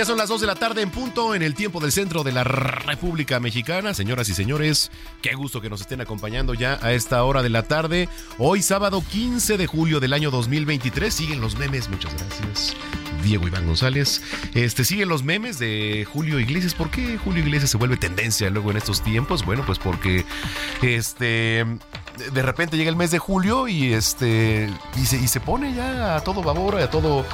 Ya son las 2 de la tarde en punto en el tiempo del centro de la República Mexicana. Señoras y señores, qué gusto que nos estén acompañando ya a esta hora de la tarde. Hoy sábado 15 de julio del año 2023. Siguen los memes, muchas gracias. Diego Iván González. Este, siguen los memes de Julio Iglesias. ¿Por qué Julio Iglesias se vuelve tendencia luego en estos tiempos? Bueno, pues porque este de repente llega el mes de julio y este y se, y se pone ya a todo babor, a todo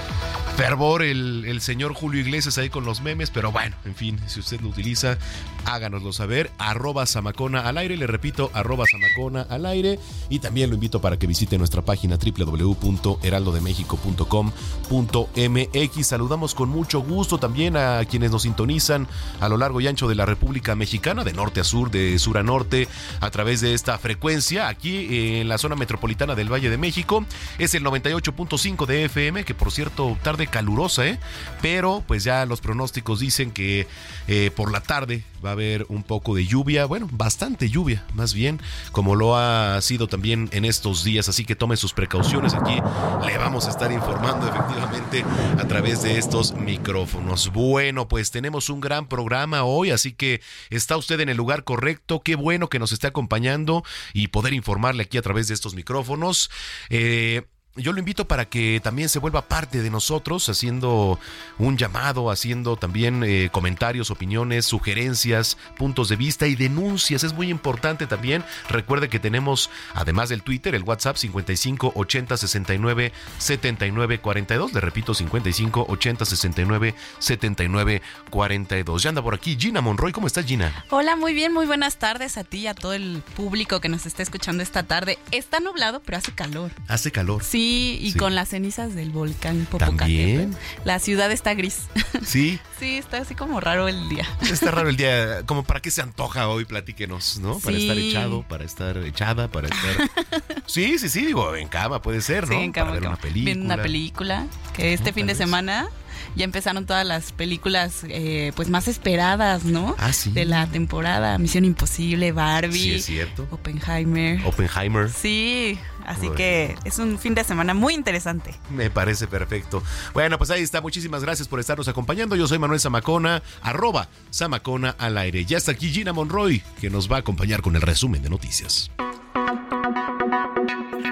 fervor el, el, señor Julio Iglesias ahí con los memes, pero bueno, en fin, si usted lo utiliza, háganoslo saber, arroba Samacona al aire, le repito, arroba Samacona al aire, y también lo invito para que visite nuestra página www.heraldodemexico.com.mx. Saludamos con mucho gusto también a quienes nos sintonizan a lo largo y ancho de la República Mexicana, de norte a sur, de sur a norte, a través de esta frecuencia, aquí en la zona metropolitana del Valle de México, es el 98.5 de FM, que por cierto, tarde calurosa, ¿eh? pero pues ya los pronósticos dicen que eh, por la tarde va a haber un poco de lluvia, bueno, bastante lluvia, más bien, como lo ha sido también en estos días, así que tome sus precauciones. Aquí, le vamos a estar informando efectivamente a través de estos micrófonos. Bueno, pues tenemos un gran programa hoy, así que está usted en el lugar correcto, qué bueno que nos esté acompañando y poder informarle aquí a través de estos micrófonos. Eh, yo lo invito para que también se vuelva parte de nosotros, haciendo un llamado, haciendo también eh, comentarios, opiniones, sugerencias, puntos de vista y denuncias. Es muy importante también. Recuerde que tenemos, además del Twitter, el WhatsApp 55 80 69 79 42. Le repito, 55 80 69 79 42. Ya anda por aquí Gina Monroy. ¿Cómo estás, Gina? Hola, muy bien, muy buenas tardes a ti y a todo el público que nos está escuchando esta tarde. Está nublado, pero hace calor. Hace calor. Sí, y sí. con las cenizas del volcán Popocatépetl. La ciudad está gris. Sí. sí, está así como raro el día. Está raro el día. Como para qué se antoja hoy, platíquenos, ¿no? Para sí. estar echado, para estar echada, para estar. sí, sí, sí, digo, en cama puede ser, ¿no? Sí, en cama. Para ver una película. Viendo una película. Que este no, fin de semana ya empezaron todas las películas eh, pues más esperadas, ¿no? Ah, sí. De la temporada. Misión Imposible, Barbie. Sí, es cierto. Oppenheimer. Oppenheimer. Sí. Así que es un fin de semana muy interesante. Me parece perfecto. Bueno, pues ahí está. Muchísimas gracias por estarnos acompañando. Yo soy Manuel Zamacona, arroba Zamacona al aire. Ya está aquí Gina Monroy, que nos va a acompañar con el resumen de noticias.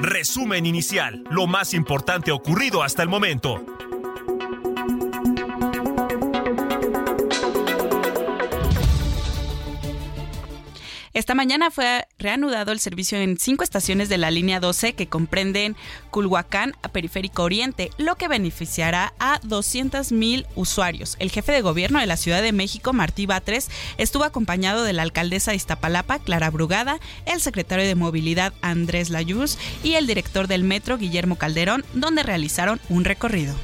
Resumen inicial. Lo más importante ocurrido hasta el momento. Esta mañana fue reanudado el servicio en cinco estaciones de la línea 12 que comprenden Culhuacán a Periférico Oriente, lo que beneficiará a 200 mil usuarios. El jefe de gobierno de la Ciudad de México, Martí Batres, estuvo acompañado de la alcaldesa de Iztapalapa, Clara Brugada, el secretario de Movilidad, Andrés Layuz, y el director del metro, Guillermo Calderón, donde realizaron un recorrido.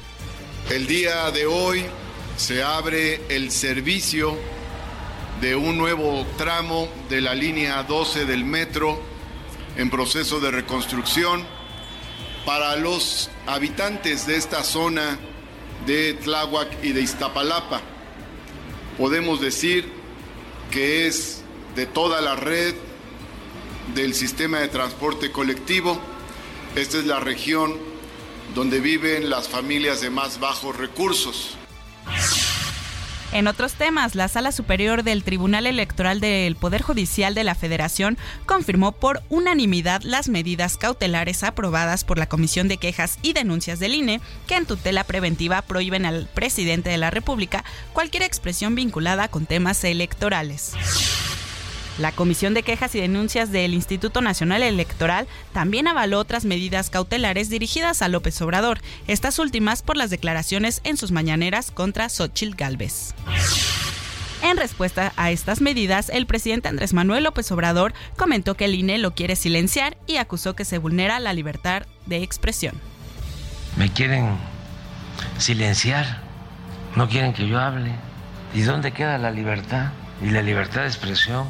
El día de hoy se abre el servicio de un nuevo tramo de la línea 12 del metro en proceso de reconstrucción para los habitantes de esta zona de Tláhuac y de Iztapalapa. Podemos decir que es de toda la red del sistema de transporte colectivo. Esta es la región donde viven las familias de más bajos recursos. En otros temas, la Sala Superior del Tribunal Electoral del Poder Judicial de la Federación confirmó por unanimidad las medidas cautelares aprobadas por la Comisión de Quejas y Denuncias del INE, que en tutela preventiva prohíben al presidente de la República cualquier expresión vinculada con temas electorales. La Comisión de Quejas y Denuncias del Instituto Nacional Electoral también avaló otras medidas cautelares dirigidas a López Obrador, estas últimas por las declaraciones en sus mañaneras contra Xochitl Gálvez. En respuesta a estas medidas, el presidente Andrés Manuel López Obrador comentó que el INE lo quiere silenciar y acusó que se vulnera la libertad de expresión. Me quieren silenciar, no quieren que yo hable. ¿Y dónde queda la libertad y la libertad de expresión?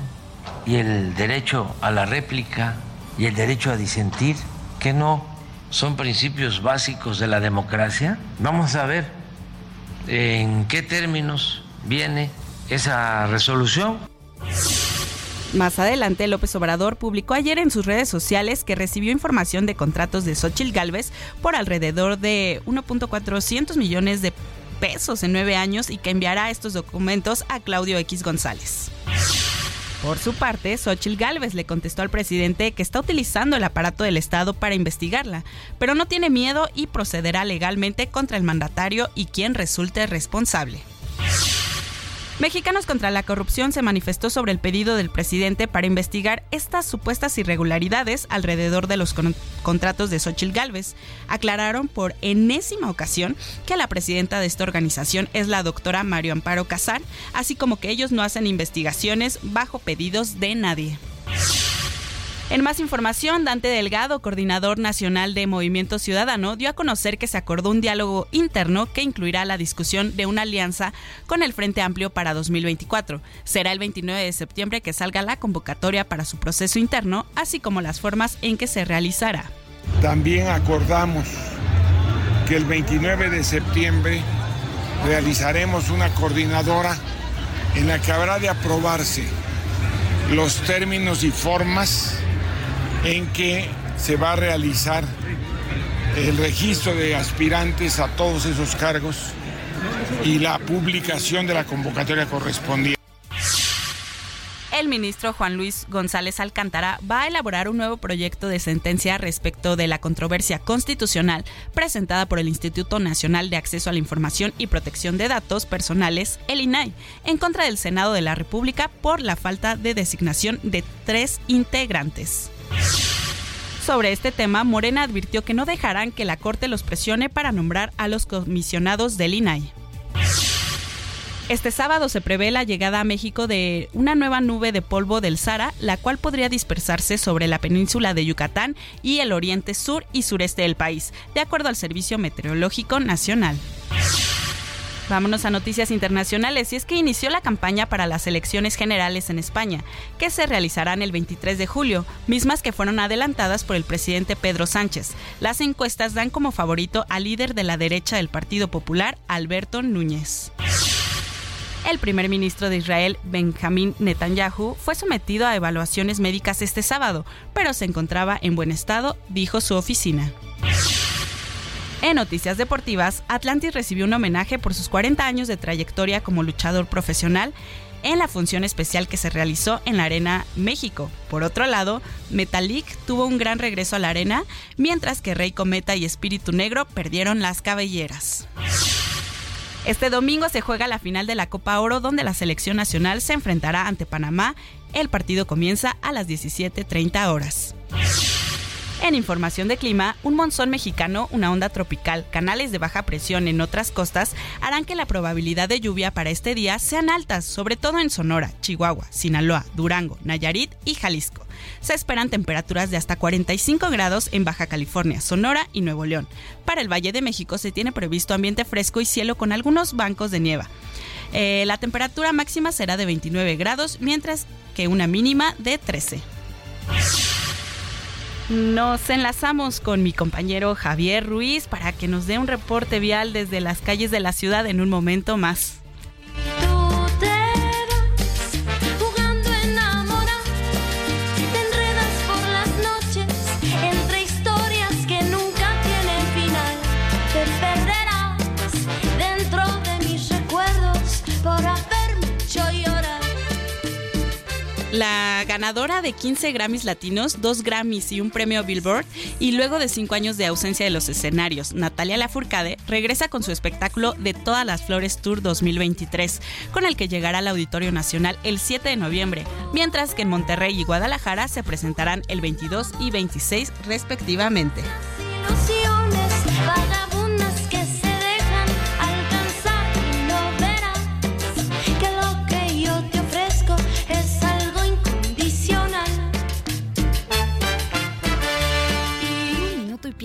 Y el derecho a la réplica y el derecho a disentir, que no son principios básicos de la democracia. Vamos a ver en qué términos viene esa resolución. Más adelante, López Obrador publicó ayer en sus redes sociales que recibió información de contratos de Xochitl Galvez por alrededor de 1.400 millones de pesos en nueve años y que enviará estos documentos a Claudio X González. Por su parte, Xochitl Gálvez le contestó al presidente que está utilizando el aparato del Estado para investigarla, pero no tiene miedo y procederá legalmente contra el mandatario y quien resulte responsable. Mexicanos contra la Corrupción se manifestó sobre el pedido del presidente para investigar estas supuestas irregularidades alrededor de los contratos de Xochitl Gálvez. Aclararon por enésima ocasión que la presidenta de esta organización es la doctora Mario Amparo Casar, así como que ellos no hacen investigaciones bajo pedidos de nadie. En más información, Dante Delgado, coordinador nacional de Movimiento Ciudadano, dio a conocer que se acordó un diálogo interno que incluirá la discusión de una alianza con el Frente Amplio para 2024. Será el 29 de septiembre que salga la convocatoria para su proceso interno, así como las formas en que se realizará. También acordamos que el 29 de septiembre realizaremos una coordinadora en la que habrá de aprobarse los términos y formas en que se va a realizar el registro de aspirantes a todos esos cargos y la publicación de la convocatoria correspondiente. El ministro Juan Luis González Alcántara va a elaborar un nuevo proyecto de sentencia respecto de la controversia constitucional presentada por el Instituto Nacional de Acceso a la Información y Protección de Datos Personales, el INAI, en contra del Senado de la República por la falta de designación de tres integrantes. Sobre este tema, Morena advirtió que no dejarán que la Corte los presione para nombrar a los comisionados del INAI. Este sábado se prevé la llegada a México de una nueva nube de polvo del Sahara, la cual podría dispersarse sobre la península de Yucatán y el oriente sur y sureste del país, de acuerdo al Servicio Meteorológico Nacional. Vámonos a noticias internacionales y es que inició la campaña para las elecciones generales en España, que se realizarán el 23 de julio, mismas que fueron adelantadas por el presidente Pedro Sánchez. Las encuestas dan como favorito al líder de la derecha del Partido Popular, Alberto Núñez. El primer ministro de Israel, Benjamín Netanyahu, fue sometido a evaluaciones médicas este sábado, pero se encontraba en buen estado, dijo su oficina. En noticias deportivas, Atlantis recibió un homenaje por sus 40 años de trayectoria como luchador profesional en la función especial que se realizó en la Arena México. Por otro lado, Metalik tuvo un gran regreso a la arena, mientras que Rey Cometa y Espíritu Negro perdieron las cabelleras. Este domingo se juega la final de la Copa Oro donde la selección nacional se enfrentará ante Panamá. El partido comienza a las 17.30 horas. En información de clima, un monzón mexicano, una onda tropical, canales de baja presión en otras costas harán que la probabilidad de lluvia para este día sean altas, sobre todo en Sonora, Chihuahua, Sinaloa, Durango, Nayarit y Jalisco. Se esperan temperaturas de hasta 45 grados en Baja California, Sonora y Nuevo León. Para el Valle de México se tiene previsto ambiente fresco y cielo con algunos bancos de nieva. Eh, la temperatura máxima será de 29 grados, mientras que una mínima de 13. Nos enlazamos con mi compañero Javier Ruiz para que nos dé un reporte vial desde las calles de la ciudad en un momento más. Ganadora de 15 Grammys latinos, 2 Grammys y un premio Billboard, y luego de 5 años de ausencia de los escenarios, Natalia Lafourcade regresa con su espectáculo de Todas las Flores Tour 2023, con el que llegará al Auditorio Nacional el 7 de noviembre, mientras que en Monterrey y Guadalajara se presentarán el 22 y 26 respectivamente.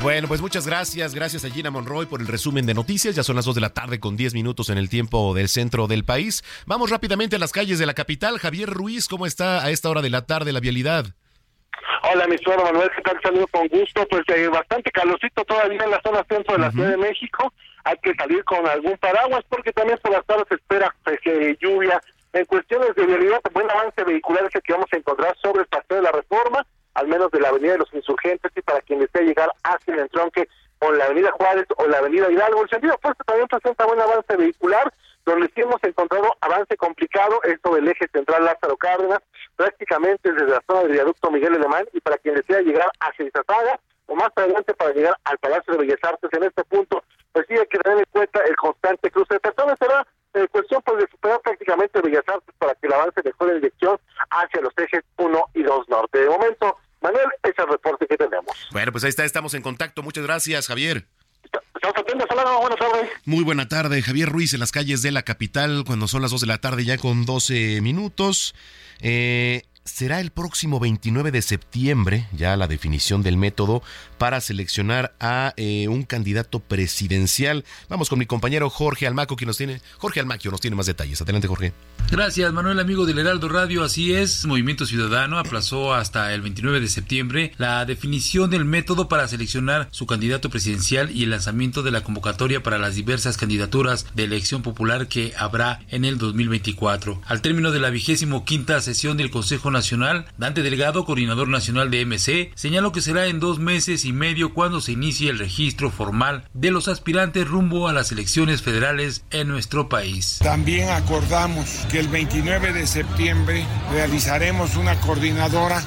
Bueno, pues muchas gracias. Gracias a Gina Monroy por el resumen de noticias. Ya son las 2 de la tarde con 10 minutos en el tiempo del centro del país. Vamos rápidamente a las calles de la capital. Javier Ruiz, ¿cómo está a esta hora de la tarde la vialidad? Hola, mi suegro Manuel, ¿qué tal? Saludo con gusto. Pues eh, bastante calorcito todavía en la zona centro de la Ciudad de México. Hay que salir con algún paraguas porque también por las tardes se espera pues, eh, lluvia. En cuestiones de vialidad, buen avance vehicular es el que vamos a encontrar sobre el paseo de la reforma al menos de la Avenida de los Insurgentes y para quien desea llegar hacia el entronque con la Avenida Juárez o la Avenida Hidalgo. El sentido opuesto también presenta buen avance vehicular, donde sí hemos encontrado avance complicado, esto del eje central Lázaro Cárdenas, prácticamente desde la zona del viaducto Miguel Alemán y para quien desea llegar hacia Izazaga o más adelante para llegar al Palacio de Bellas Artes en este punto, pues sí hay que tener en cuenta el constante cruce de personas. Será eh, cuestión pues, de superar prácticamente Bellas Artes para que el avance mejore en dirección hacia los ejes 1 y 2 norte. De momento, Manuel, ese es el reporte que tenemos. Bueno, pues ahí está, estamos en contacto. Muchas gracias, Javier. Buenas tardes. Muy buena tarde, Javier Ruiz, en las calles de la capital, cuando son las 2 de la tarde, ya con 12 minutos. Eh, será el próximo 29 de septiembre, ya la definición del método para seleccionar a eh, un candidato presidencial. Vamos con mi compañero Jorge Almaco, quien nos tiene, Jorge Almaquio nos tiene más detalles. Adelante, Jorge. Gracias, Manuel, amigo del Heraldo Radio. Así es, Movimiento Ciudadano aplazó hasta el 29 de septiembre la definición del método para seleccionar su candidato presidencial y el lanzamiento de la convocatoria para las diversas candidaturas de elección popular que habrá en el 2024. Al término de la vigésimo quinta sesión del Consejo Nacional, Dante Delgado, coordinador nacional de MC, señaló que será en dos meses y medio cuando se inicie el registro formal de los aspirantes rumbo a las elecciones federales en nuestro país. También acordamos que el 29 de septiembre realizaremos una coordinadora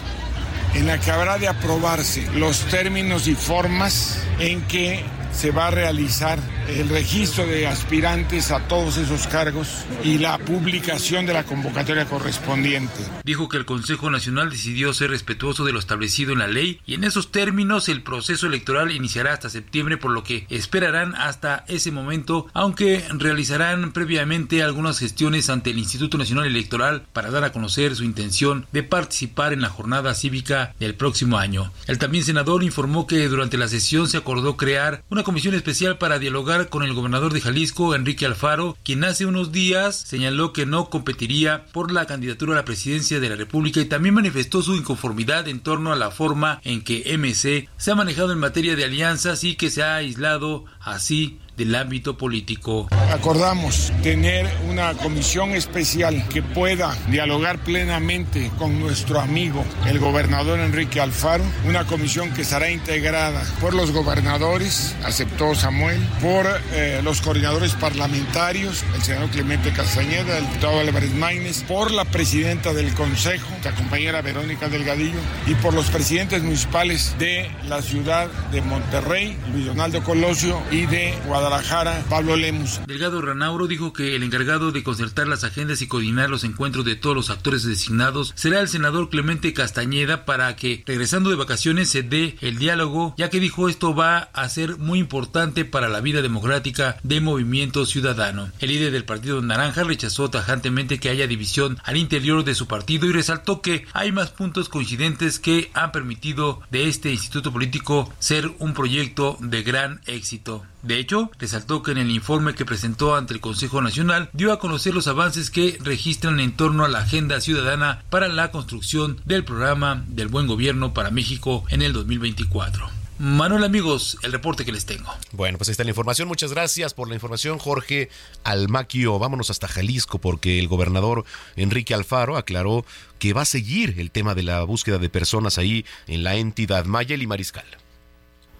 en la que habrá de aprobarse los términos y formas en que se va a realizar el registro de aspirantes a todos esos cargos y la publicación de la convocatoria correspondiente. Dijo que el Consejo Nacional decidió ser respetuoso de lo establecido en la ley y en esos términos el proceso electoral iniciará hasta septiembre por lo que esperarán hasta ese momento aunque realizarán previamente algunas gestiones ante el Instituto Nacional Electoral para dar a conocer su intención de participar en la jornada cívica del próximo año. El también senador informó que durante la sesión se acordó crear una comisión especial para dialogar con el gobernador de Jalisco, Enrique Alfaro, quien hace unos días señaló que no competiría por la candidatura a la presidencia de la República y también manifestó su inconformidad en torno a la forma en que MC se ha manejado en materia de alianzas y que se ha aislado así del ámbito político. Acordamos tener una comisión especial que pueda dialogar plenamente con nuestro amigo, el gobernador Enrique Alfaro, una comisión que será integrada por los gobernadores, aceptó Samuel, por eh, los coordinadores parlamentarios, el senador Clemente Castañeda, el diputado Álvarez Maínez, por la presidenta del Consejo, la compañera Verónica Delgadillo, y por los presidentes municipales de la ciudad de Monterrey, Luis Donaldo Colosio, y de Guadalajara Guadalajara, Pablo Lemus. Delgado Ranauro dijo que el encargado de concertar las agendas y coordinar los encuentros de todos los actores designados será el senador Clemente Castañeda para que, regresando de vacaciones, se dé el diálogo, ya que dijo esto va a ser muy importante para la vida democrática de Movimiento Ciudadano. El líder del Partido Naranja rechazó tajantemente que haya división al interior de su partido y resaltó que hay más puntos coincidentes que han permitido de este instituto político ser un proyecto de gran éxito. De hecho, resaltó que en el informe que presentó ante el Consejo Nacional dio a conocer los avances que registran en torno a la agenda ciudadana para la construcción del programa del buen gobierno para México en el 2024. Manuel amigos, el reporte que les tengo. Bueno, pues ahí está la información. Muchas gracias por la información, Jorge Almaquio. Vámonos hasta Jalisco porque el gobernador Enrique Alfaro aclaró que va a seguir el tema de la búsqueda de personas ahí en la entidad Mayel y Mariscal.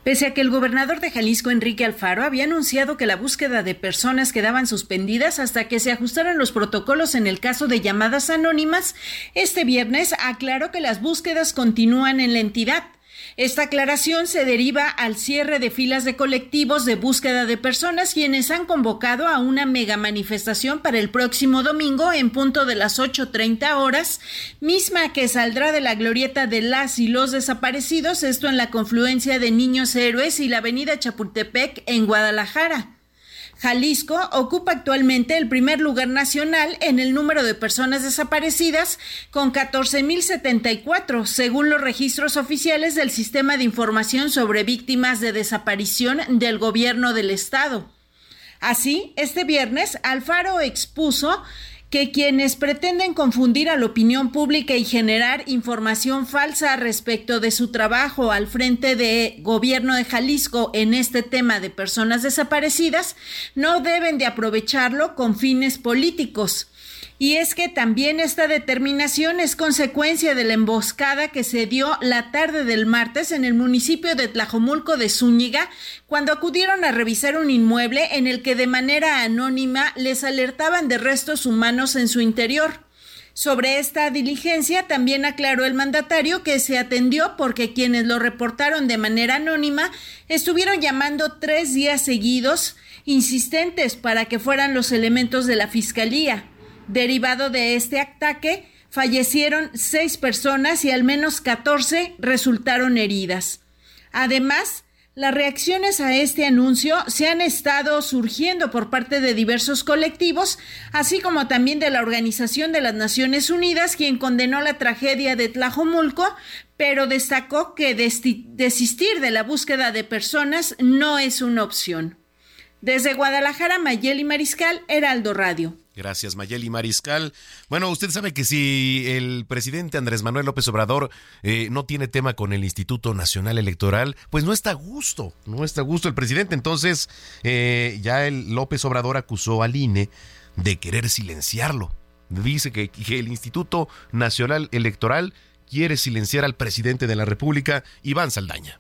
Pese a que el gobernador de Jalisco, Enrique Alfaro, había anunciado que la búsqueda de personas quedaban suspendidas hasta que se ajustaran los protocolos en el caso de llamadas anónimas, este viernes aclaró que las búsquedas continúan en la entidad. Esta aclaración se deriva al cierre de filas de colectivos de búsqueda de personas quienes han convocado a una mega manifestación para el próximo domingo en punto de las 8.30 horas, misma que saldrá de la glorieta de las y los desaparecidos, esto en la confluencia de Niños Héroes y la avenida Chapultepec en Guadalajara. Jalisco ocupa actualmente el primer lugar nacional en el número de personas desaparecidas con 14.074, según los registros oficiales del Sistema de Información sobre Víctimas de Desaparición del Gobierno del Estado. Así, este viernes, Alfaro expuso que quienes pretenden confundir a la opinión pública y generar información falsa respecto de su trabajo al frente de gobierno de Jalisco en este tema de personas desaparecidas no deben de aprovecharlo con fines políticos. Y es que también esta determinación es consecuencia de la emboscada que se dio la tarde del martes en el municipio de Tlajomulco de Zúñiga, cuando acudieron a revisar un inmueble en el que de manera anónima les alertaban de restos humanos en su interior. Sobre esta diligencia también aclaró el mandatario que se atendió porque quienes lo reportaron de manera anónima estuvieron llamando tres días seguidos insistentes para que fueran los elementos de la fiscalía. Derivado de este ataque, fallecieron seis personas y al menos 14 resultaron heridas. Además, las reacciones a este anuncio se han estado surgiendo por parte de diversos colectivos, así como también de la Organización de las Naciones Unidas, quien condenó la tragedia de Tlajomulco, pero destacó que desistir de la búsqueda de personas no es una opción. Desde Guadalajara, Mayeli Mariscal, Heraldo Radio. Gracias, Mayeli Mariscal. Bueno, usted sabe que si el presidente Andrés Manuel López Obrador eh, no tiene tema con el Instituto Nacional Electoral, pues no está a gusto, no está a gusto el presidente. Entonces, eh, ya el López Obrador acusó al INE de querer silenciarlo. Dice que, que el Instituto Nacional Electoral quiere silenciar al presidente de la República, Iván Saldaña.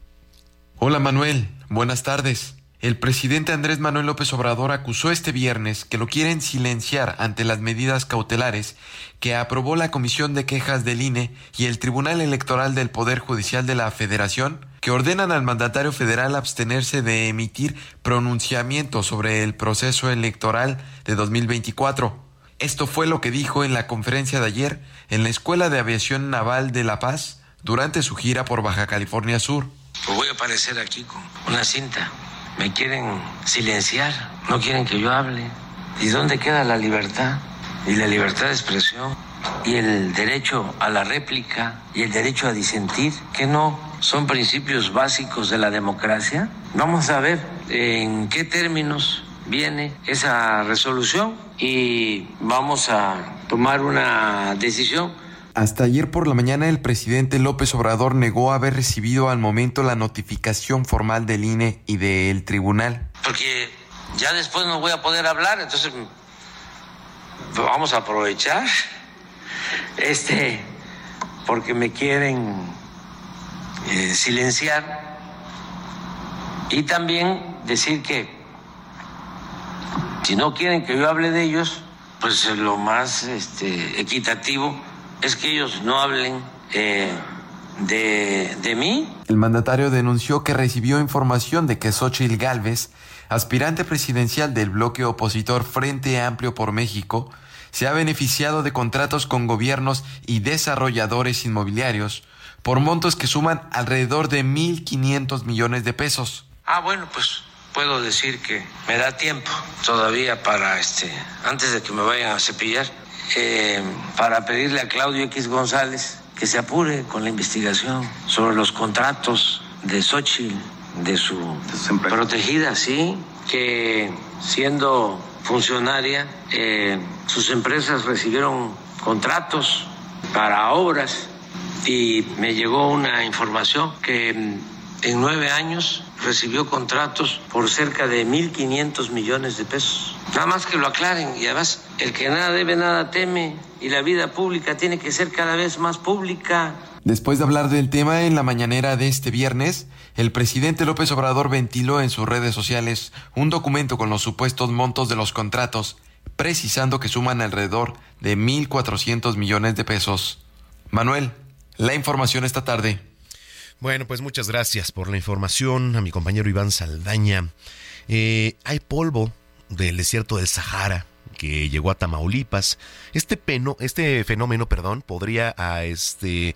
Hola Manuel, buenas tardes. El presidente Andrés Manuel López Obrador acusó este viernes que lo quieren silenciar ante las medidas cautelares que aprobó la Comisión de Quejas del INE y el Tribunal Electoral del Poder Judicial de la Federación, que ordenan al mandatario federal abstenerse de emitir pronunciamiento sobre el proceso electoral de 2024. Esto fue lo que dijo en la conferencia de ayer en la Escuela de Aviación Naval de La Paz durante su gira por Baja California Sur. Pues voy a aparecer aquí con una cinta me quieren silenciar, no quieren que yo hable. ¿Y dónde queda la libertad? Y la libertad de expresión y el derecho a la réplica y el derecho a disentir, que no son principios básicos de la democracia. Vamos a ver en qué términos viene esa resolución y vamos a tomar una decisión hasta ayer por la mañana el presidente López Obrador negó haber recibido al momento la notificación formal del INE y del tribunal. Porque ya después no voy a poder hablar, entonces vamos a aprovechar este porque me quieren eh, silenciar y también decir que si no quieren que yo hable de ellos, pues lo más este, equitativo es que ellos no hablen eh, de, de, mí. El mandatario denunció que recibió información de que Xochitl Gálvez, aspirante presidencial del bloque opositor Frente Amplio por México, se ha beneficiado de contratos con gobiernos y desarrolladores inmobiliarios por montos que suman alrededor de 1.500 millones de pesos. Ah, bueno, pues puedo decir que me da tiempo todavía para, este, antes de que me vayan a cepillar, eh, para pedirle a Claudio X González que se apure con la investigación sobre los contratos de Xochitl, de su protegida, sí, que siendo funcionaria, eh, sus empresas recibieron contratos para obras y me llegó una información que en nueve años recibió contratos por cerca de 1.500 millones de pesos. Nada más que lo aclaren y además el que nada debe, nada teme y la vida pública tiene que ser cada vez más pública. Después de hablar del tema en la mañanera de este viernes, el presidente López Obrador ventiló en sus redes sociales un documento con los supuestos montos de los contratos, precisando que suman alrededor de 1.400 millones de pesos. Manuel, la información esta tarde. Bueno, pues muchas gracias por la información a mi compañero Iván Saldaña. Eh, hay polvo del desierto del Sahara que llegó a Tamaulipas. Este, peno, este fenómeno perdón, podría este,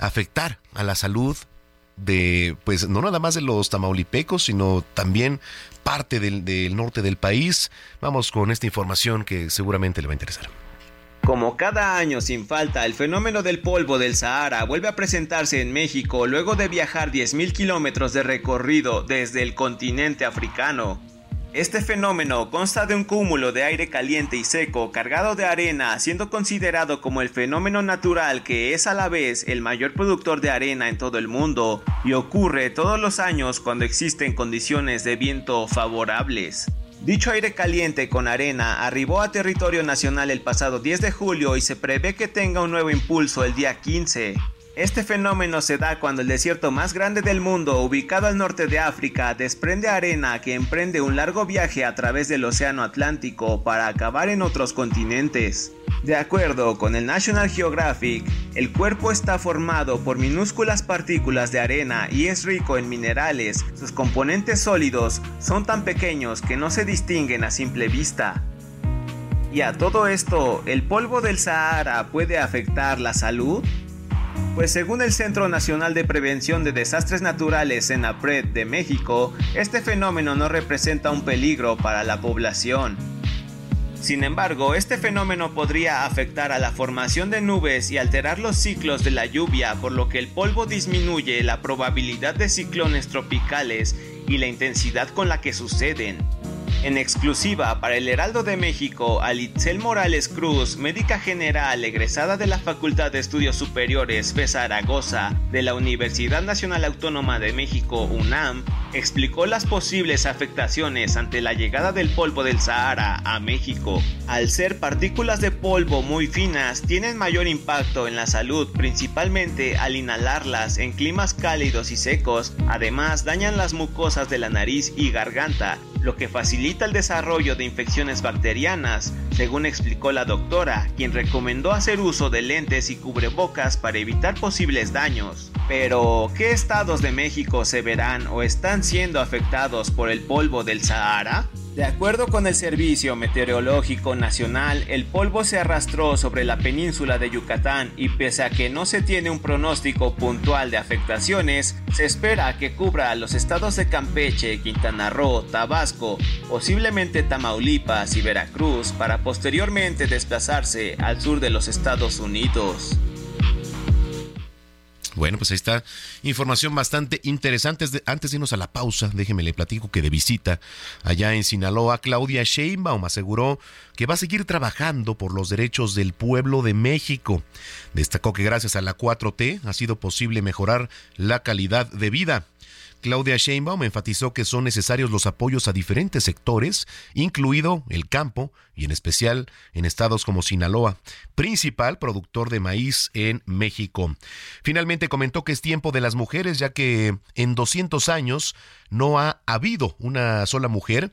afectar a la salud de, pues no nada más de los tamaulipecos, sino también parte del, del norte del país. Vamos con esta información que seguramente le va a interesar. Como cada año sin falta, el fenómeno del polvo del Sahara vuelve a presentarse en México luego de viajar 10.000 kilómetros de recorrido desde el continente africano. Este fenómeno consta de un cúmulo de aire caliente y seco cargado de arena, siendo considerado como el fenómeno natural que es a la vez el mayor productor de arena en todo el mundo, y ocurre todos los años cuando existen condiciones de viento favorables. Dicho aire caliente con arena arribó a territorio nacional el pasado 10 de julio y se prevé que tenga un nuevo impulso el día 15. Este fenómeno se da cuando el desierto más grande del mundo, ubicado al norte de África, desprende arena que emprende un largo viaje a través del Océano Atlántico para acabar en otros continentes. De acuerdo con el National Geographic, el cuerpo está formado por minúsculas partículas de arena y es rico en minerales. Sus componentes sólidos son tan pequeños que no se distinguen a simple vista. Y a todo esto, ¿el polvo del Sahara puede afectar la salud? Pues según el Centro Nacional de Prevención de Desastres Naturales en APRED de México, este fenómeno no representa un peligro para la población. Sin embargo, este fenómeno podría afectar a la formación de nubes y alterar los ciclos de la lluvia, por lo que el polvo disminuye la probabilidad de ciclones tropicales y la intensidad con la que suceden. En exclusiva para el Heraldo de México, Alitzel Morales Cruz, médica general egresada de la Facultad de Estudios Superiores FE Zaragoza de la Universidad Nacional Autónoma de México, UNAM, explicó las posibles afectaciones ante la llegada del polvo del Sahara a México. Al ser partículas de polvo muy finas, tienen mayor impacto en la salud, principalmente al inhalarlas en climas cálidos y secos. Además, dañan las mucosas de la nariz y garganta, lo que facilita el desarrollo de infecciones bacterianas, según explicó la doctora, quien recomendó hacer uso de lentes y cubrebocas para evitar posibles daños. Pero, ¿qué estados de México se verán o están siendo afectados por el polvo del Sahara? De acuerdo con el Servicio Meteorológico Nacional, el polvo se arrastró sobre la península de Yucatán y pese a que no se tiene un pronóstico puntual de afectaciones, se espera que cubra los estados de Campeche, Quintana Roo, Tabasco, posiblemente Tamaulipas y Veracruz para posteriormente desplazarse al sur de los Estados Unidos. Bueno, pues ahí está información bastante interesante. Antes de irnos a la pausa, déjeme le platico que de visita allá en Sinaloa, Claudia Sheinbaum aseguró que va a seguir trabajando por los derechos del pueblo de México. Destacó que gracias a la 4T ha sido posible mejorar la calidad de vida. Claudia Sheinbaum enfatizó que son necesarios los apoyos a diferentes sectores, incluido el campo y en especial en estados como Sinaloa, principal productor de maíz en México. Finalmente comentó que es tiempo de las mujeres ya que en 200 años no ha habido una sola mujer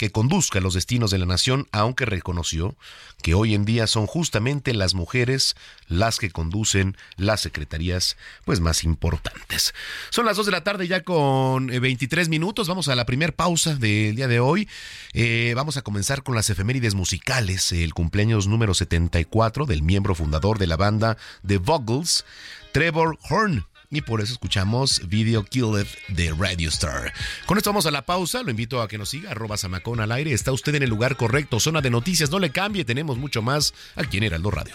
que conduzca los destinos de la nación, aunque reconoció que hoy en día son justamente las mujeres las que conducen las secretarías pues más importantes. Son las 2 de la tarde ya con 23 eh, minutos, vamos a la primera pausa del día de hoy. Eh, vamos a comenzar con las efemérides musicales, el cumpleaños número 74 del miembro fundador de la banda The Vogels, Trevor Horn y por eso escuchamos Video Killed de Radio Star. Con esto vamos a la pausa, lo invito a que nos siga, arroba Samacón al aire, está usted en el lugar correcto, zona de noticias, no le cambie, tenemos mucho más aquí en Heraldo Radio.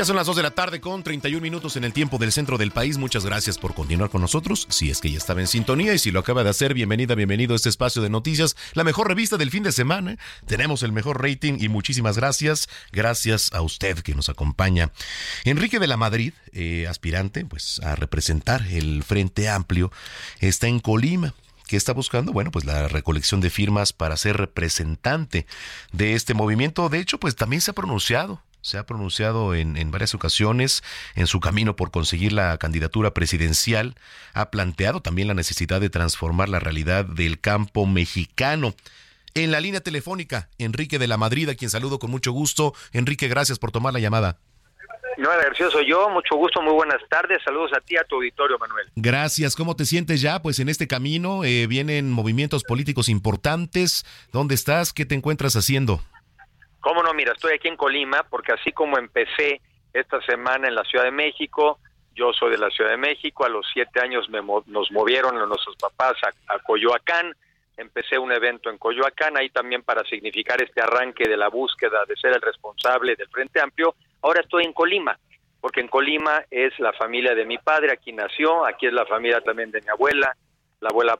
Ya son las 2 de la tarde con 31 minutos en el tiempo del centro del país. Muchas gracias por continuar con nosotros. Si es que ya estaba en sintonía y si lo acaba de hacer, bienvenida, bienvenido a este espacio de noticias, la mejor revista del fin de semana. Tenemos el mejor rating y muchísimas gracias. Gracias a usted que nos acompaña. Enrique de la Madrid, eh, aspirante pues a representar el Frente Amplio, está en Colima. que está buscando? Bueno, pues la recolección de firmas para ser representante de este movimiento. De hecho, pues también se ha pronunciado se ha pronunciado en, en, varias ocasiones en su camino por conseguir la candidatura presidencial, ha planteado también la necesidad de transformar la realidad del campo mexicano. En la línea telefónica, Enrique de la Madrid, a quien saludo con mucho gusto. Enrique, gracias por tomar la llamada. No, García soy yo, mucho gusto, muy buenas tardes, saludos a ti, a tu auditorio, Manuel. Gracias, ¿cómo te sientes ya? Pues en este camino eh, vienen movimientos políticos importantes, ¿dónde estás? ¿Qué te encuentras haciendo? ¿Cómo no? Mira, estoy aquí en Colima porque así como empecé esta semana en la Ciudad de México, yo soy de la Ciudad de México, a los siete años me, nos movieron nuestros papás a, a, Coyoacán, empecé un evento en Coyoacán, ahí también para significar este arranque de la búsqueda de ser el responsable del Frente Amplio, ahora estoy en Colima, porque en Colima es la familia de mi padre, aquí nació, aquí es la familia también de mi abuela, la abuela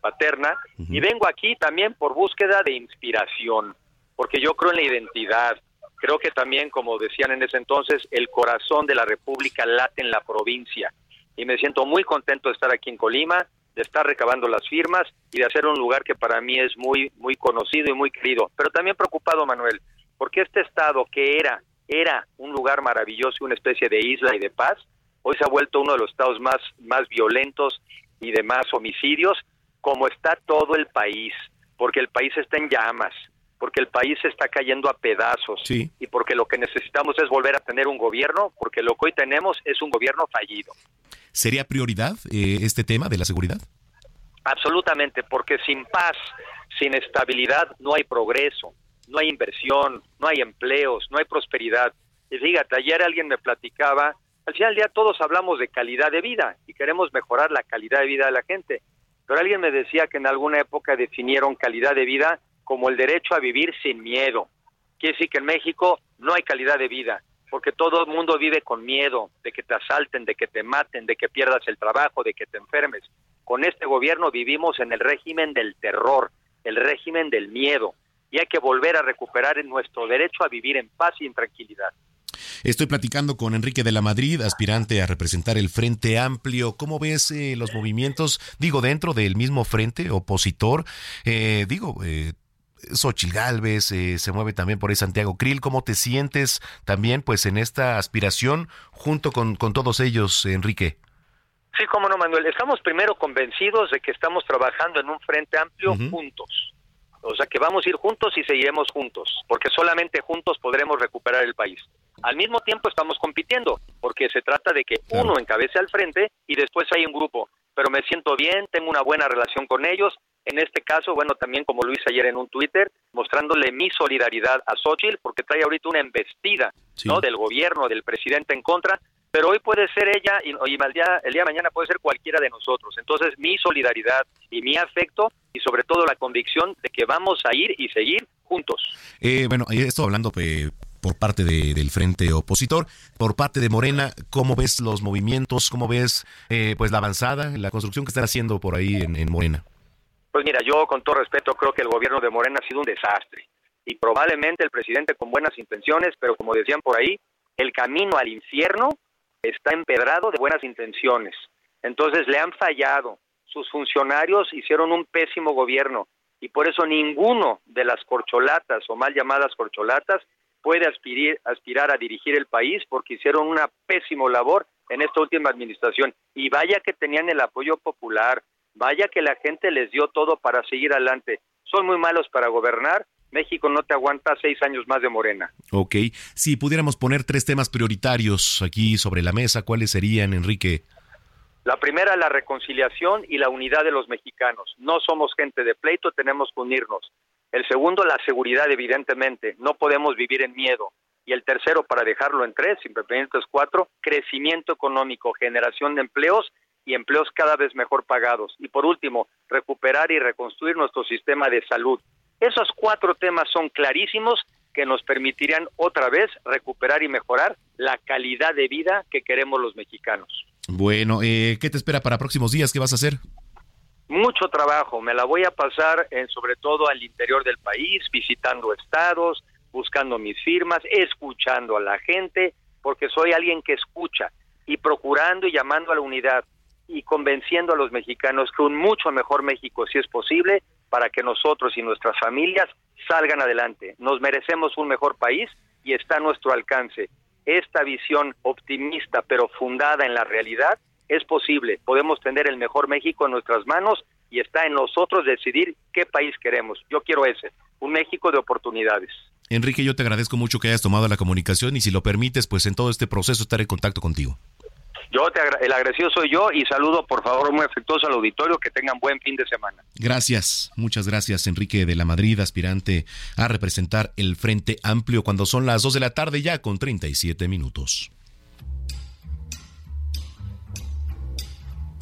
paterna, uh -huh. y vengo aquí también por búsqueda de inspiración porque yo creo en la identidad. Creo que también, como decían en ese entonces, el corazón de la República late en la provincia. Y me siento muy contento de estar aquí en Colima, de estar recabando las firmas y de hacer un lugar que para mí es muy, muy conocido y muy querido. Pero también preocupado, Manuel, porque este estado que era, era un lugar maravilloso una especie de isla y de paz, hoy se ha vuelto uno de los estados más, más violentos y de más homicidios, como está todo el país, porque el país está en llamas, porque el país se está cayendo a pedazos sí. y porque lo que necesitamos es volver a tener un gobierno, porque lo que hoy tenemos es un gobierno fallido. ¿Sería prioridad eh, este tema de la seguridad? Absolutamente, porque sin paz, sin estabilidad, no hay progreso, no hay inversión, no hay empleos, no hay prosperidad. Y fíjate, ayer alguien me platicaba, al final del día todos hablamos de calidad de vida y queremos mejorar la calidad de vida de la gente, pero alguien me decía que en alguna época definieron calidad de vida como el derecho a vivir sin miedo. Quiere decir que en México no hay calidad de vida, porque todo el mundo vive con miedo de que te asalten, de que te maten, de que pierdas el trabajo, de que te enfermes. Con este gobierno vivimos en el régimen del terror, el régimen del miedo, y hay que volver a recuperar nuestro derecho a vivir en paz y en tranquilidad. Estoy platicando con Enrique de la Madrid, aspirante a representar el Frente Amplio. ¿Cómo ves eh, los movimientos, digo, dentro del mismo frente opositor? Eh, digo, eh, Xochil Gálvez, eh, se mueve también por ahí Santiago Krill. ¿Cómo te sientes también pues en esta aspiración junto con, con todos ellos, Enrique? Sí, cómo no, Manuel. Estamos primero convencidos de que estamos trabajando en un frente amplio uh -huh. juntos. O sea, que vamos a ir juntos y seguiremos juntos, porque solamente juntos podremos recuperar el país. Al mismo tiempo estamos compitiendo, porque se trata de que claro. uno encabece al frente y después hay un grupo. Pero me siento bien, tengo una buena relación con ellos, en este caso, bueno, también como lo hice ayer en un Twitter, mostrándole mi solidaridad a Xochitl, porque trae ahorita una embestida, sí. ¿no? Del gobierno, del presidente en contra, pero hoy puede ser ella y, y el, día, el día de mañana puede ser cualquiera de nosotros. Entonces, mi solidaridad y mi afecto y sobre todo la convicción de que vamos a ir y seguir juntos. Eh, bueno, esto hablando eh, por parte de, del frente opositor, por parte de Morena, ¿cómo ves los movimientos? ¿Cómo ves eh, pues la avanzada, la construcción que están haciendo por ahí en, en Morena? Pues mira, yo con todo respeto creo que el gobierno de Morena ha sido un desastre y probablemente el presidente con buenas intenciones, pero como decían por ahí, el camino al infierno está empedrado de buenas intenciones. Entonces le han fallado, sus funcionarios hicieron un pésimo gobierno y por eso ninguno de las corcholatas o mal llamadas corcholatas puede aspirar, aspirar a dirigir el país porque hicieron una pésima labor en esta última administración. Y vaya que tenían el apoyo popular, vaya que la gente les dio todo para seguir adelante. Son muy malos para gobernar. México no te aguanta seis años más de Morena. Ok, si pudiéramos poner tres temas prioritarios aquí sobre la mesa, ¿cuáles serían, Enrique? La primera, la reconciliación y la unidad de los mexicanos. No somos gente de pleito, tenemos que unirnos. El segundo, la seguridad, evidentemente. No podemos vivir en miedo. Y el tercero, para dejarlo en tres, es cuatro, crecimiento económico, generación de empleos y empleos cada vez mejor pagados. Y por último, recuperar y reconstruir nuestro sistema de salud. Esos cuatro temas son clarísimos que nos permitirían otra vez recuperar y mejorar la calidad de vida que queremos los mexicanos. Bueno, eh, ¿qué te espera para próximos días? ¿Qué vas a hacer? Mucho trabajo. Me la voy a pasar en, sobre todo al interior del país, visitando estados, buscando mis firmas, escuchando a la gente, porque soy alguien que escucha y procurando y llamando a la unidad y convenciendo a los mexicanos que un mucho mejor México, si es posible, para que nosotros y nuestras familias salgan adelante. Nos merecemos un mejor país y está a nuestro alcance esta visión optimista pero fundada en la realidad es posible. Podemos tener el mejor México en nuestras manos y está en nosotros decidir qué país queremos. Yo quiero ese, un México de oportunidades. Enrique, yo te agradezco mucho que hayas tomado la comunicación y si lo permites, pues en todo este proceso estaré en contacto contigo. Yo te el agradecido soy yo y saludo por favor muy afectuoso al auditorio que tengan buen fin de semana. Gracias, muchas gracias Enrique de la Madrid, aspirante a representar el Frente Amplio cuando son las 2 de la tarde ya con 37 minutos.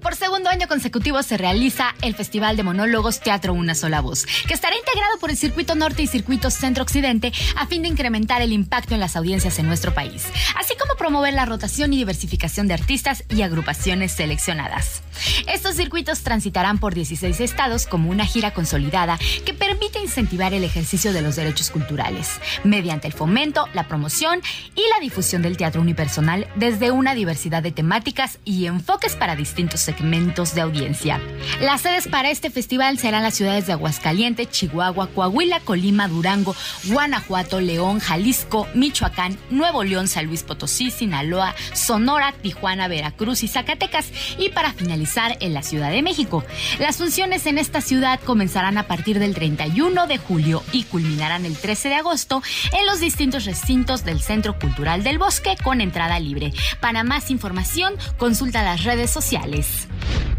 Por segundo año consecutivo se realiza el Festival de Monólogos Teatro Una Sola Voz, que estará integrado por el Circuito Norte y Circuito Centro Occidente a fin de incrementar el impacto en las audiencias en nuestro país, así como promover la rotación y diversificación de artistas y agrupaciones seleccionadas. Estos circuitos transitarán por 16 estados como una gira consolidada que permite incentivar el ejercicio de los derechos culturales, mediante el fomento, la promoción y la difusión del teatro unipersonal desde una diversidad de temáticas y enfoques para distintos segmentos de audiencia. Las sedes para este festival serán las ciudades de Aguascalientes, Chihuahua, Coahuila, Colima, Durango, Guanajuato, León, Jalisco, Michoacán, Nuevo León, San Luis Potosí, Sinaloa, Sonora, Tijuana, Veracruz y Zacatecas y para finalizar en la Ciudad de México. Las funciones en esta ciudad comenzarán a partir del 31 de julio y culminarán el 13 de agosto en los distintos recintos del Centro Cultural del Bosque con entrada libre. Para más información, consulta las redes sociales News.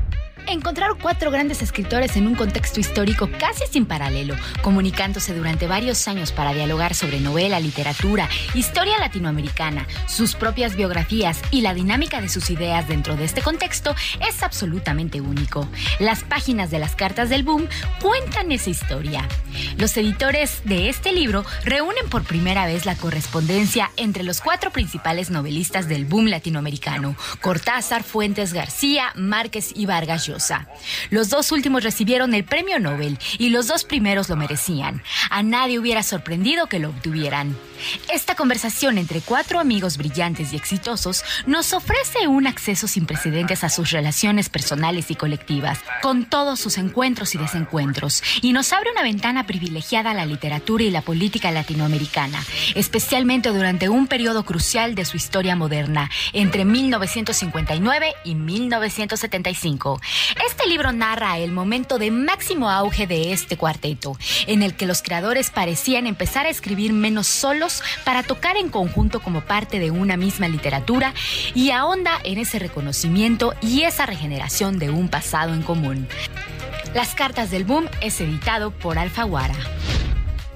Encontraron cuatro grandes escritores en un contexto histórico casi sin paralelo, comunicándose durante varios años para dialogar sobre novela, literatura, historia latinoamericana, sus propias biografías y la dinámica de sus ideas dentro de este contexto es absolutamente único. Las páginas de las cartas del boom cuentan esa historia. Los editores de este libro reúnen por primera vez la correspondencia entre los cuatro principales novelistas del boom latinoamericano, Cortázar, Fuentes García, Márquez y Vargas Llosa. Los dos últimos recibieron el premio Nobel y los dos primeros lo merecían. A nadie hubiera sorprendido que lo obtuvieran. Esta conversación entre cuatro amigos brillantes y exitosos nos ofrece un acceso sin precedentes a sus relaciones personales y colectivas, con todos sus encuentros y desencuentros, y nos abre una ventana privilegiada a la literatura y la política latinoamericana, especialmente durante un periodo crucial de su historia moderna, entre 1959 y 1975. Este libro narra el momento de máximo auge de este cuarteto, en el que los creadores parecían empezar a escribir menos solos para tocar en conjunto como parte de una misma literatura y ahonda en ese reconocimiento y esa regeneración de un pasado en común. Las cartas del boom es editado por Alfaguara.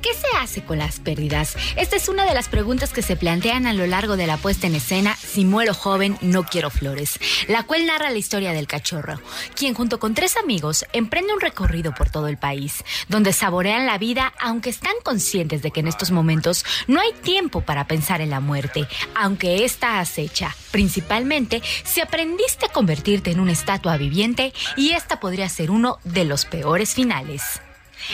¿Qué se hace con las pérdidas? Esta es una de las preguntas que se plantean a lo largo de la puesta en escena Si muero joven, no quiero flores, la cual narra la historia del cachorro, quien junto con tres amigos emprende un recorrido por todo el país, donde saborean la vida aunque están conscientes de que en estos momentos no hay tiempo para pensar en la muerte, aunque esta acecha, principalmente si aprendiste a convertirte en una estatua viviente y esta podría ser uno de los peores finales.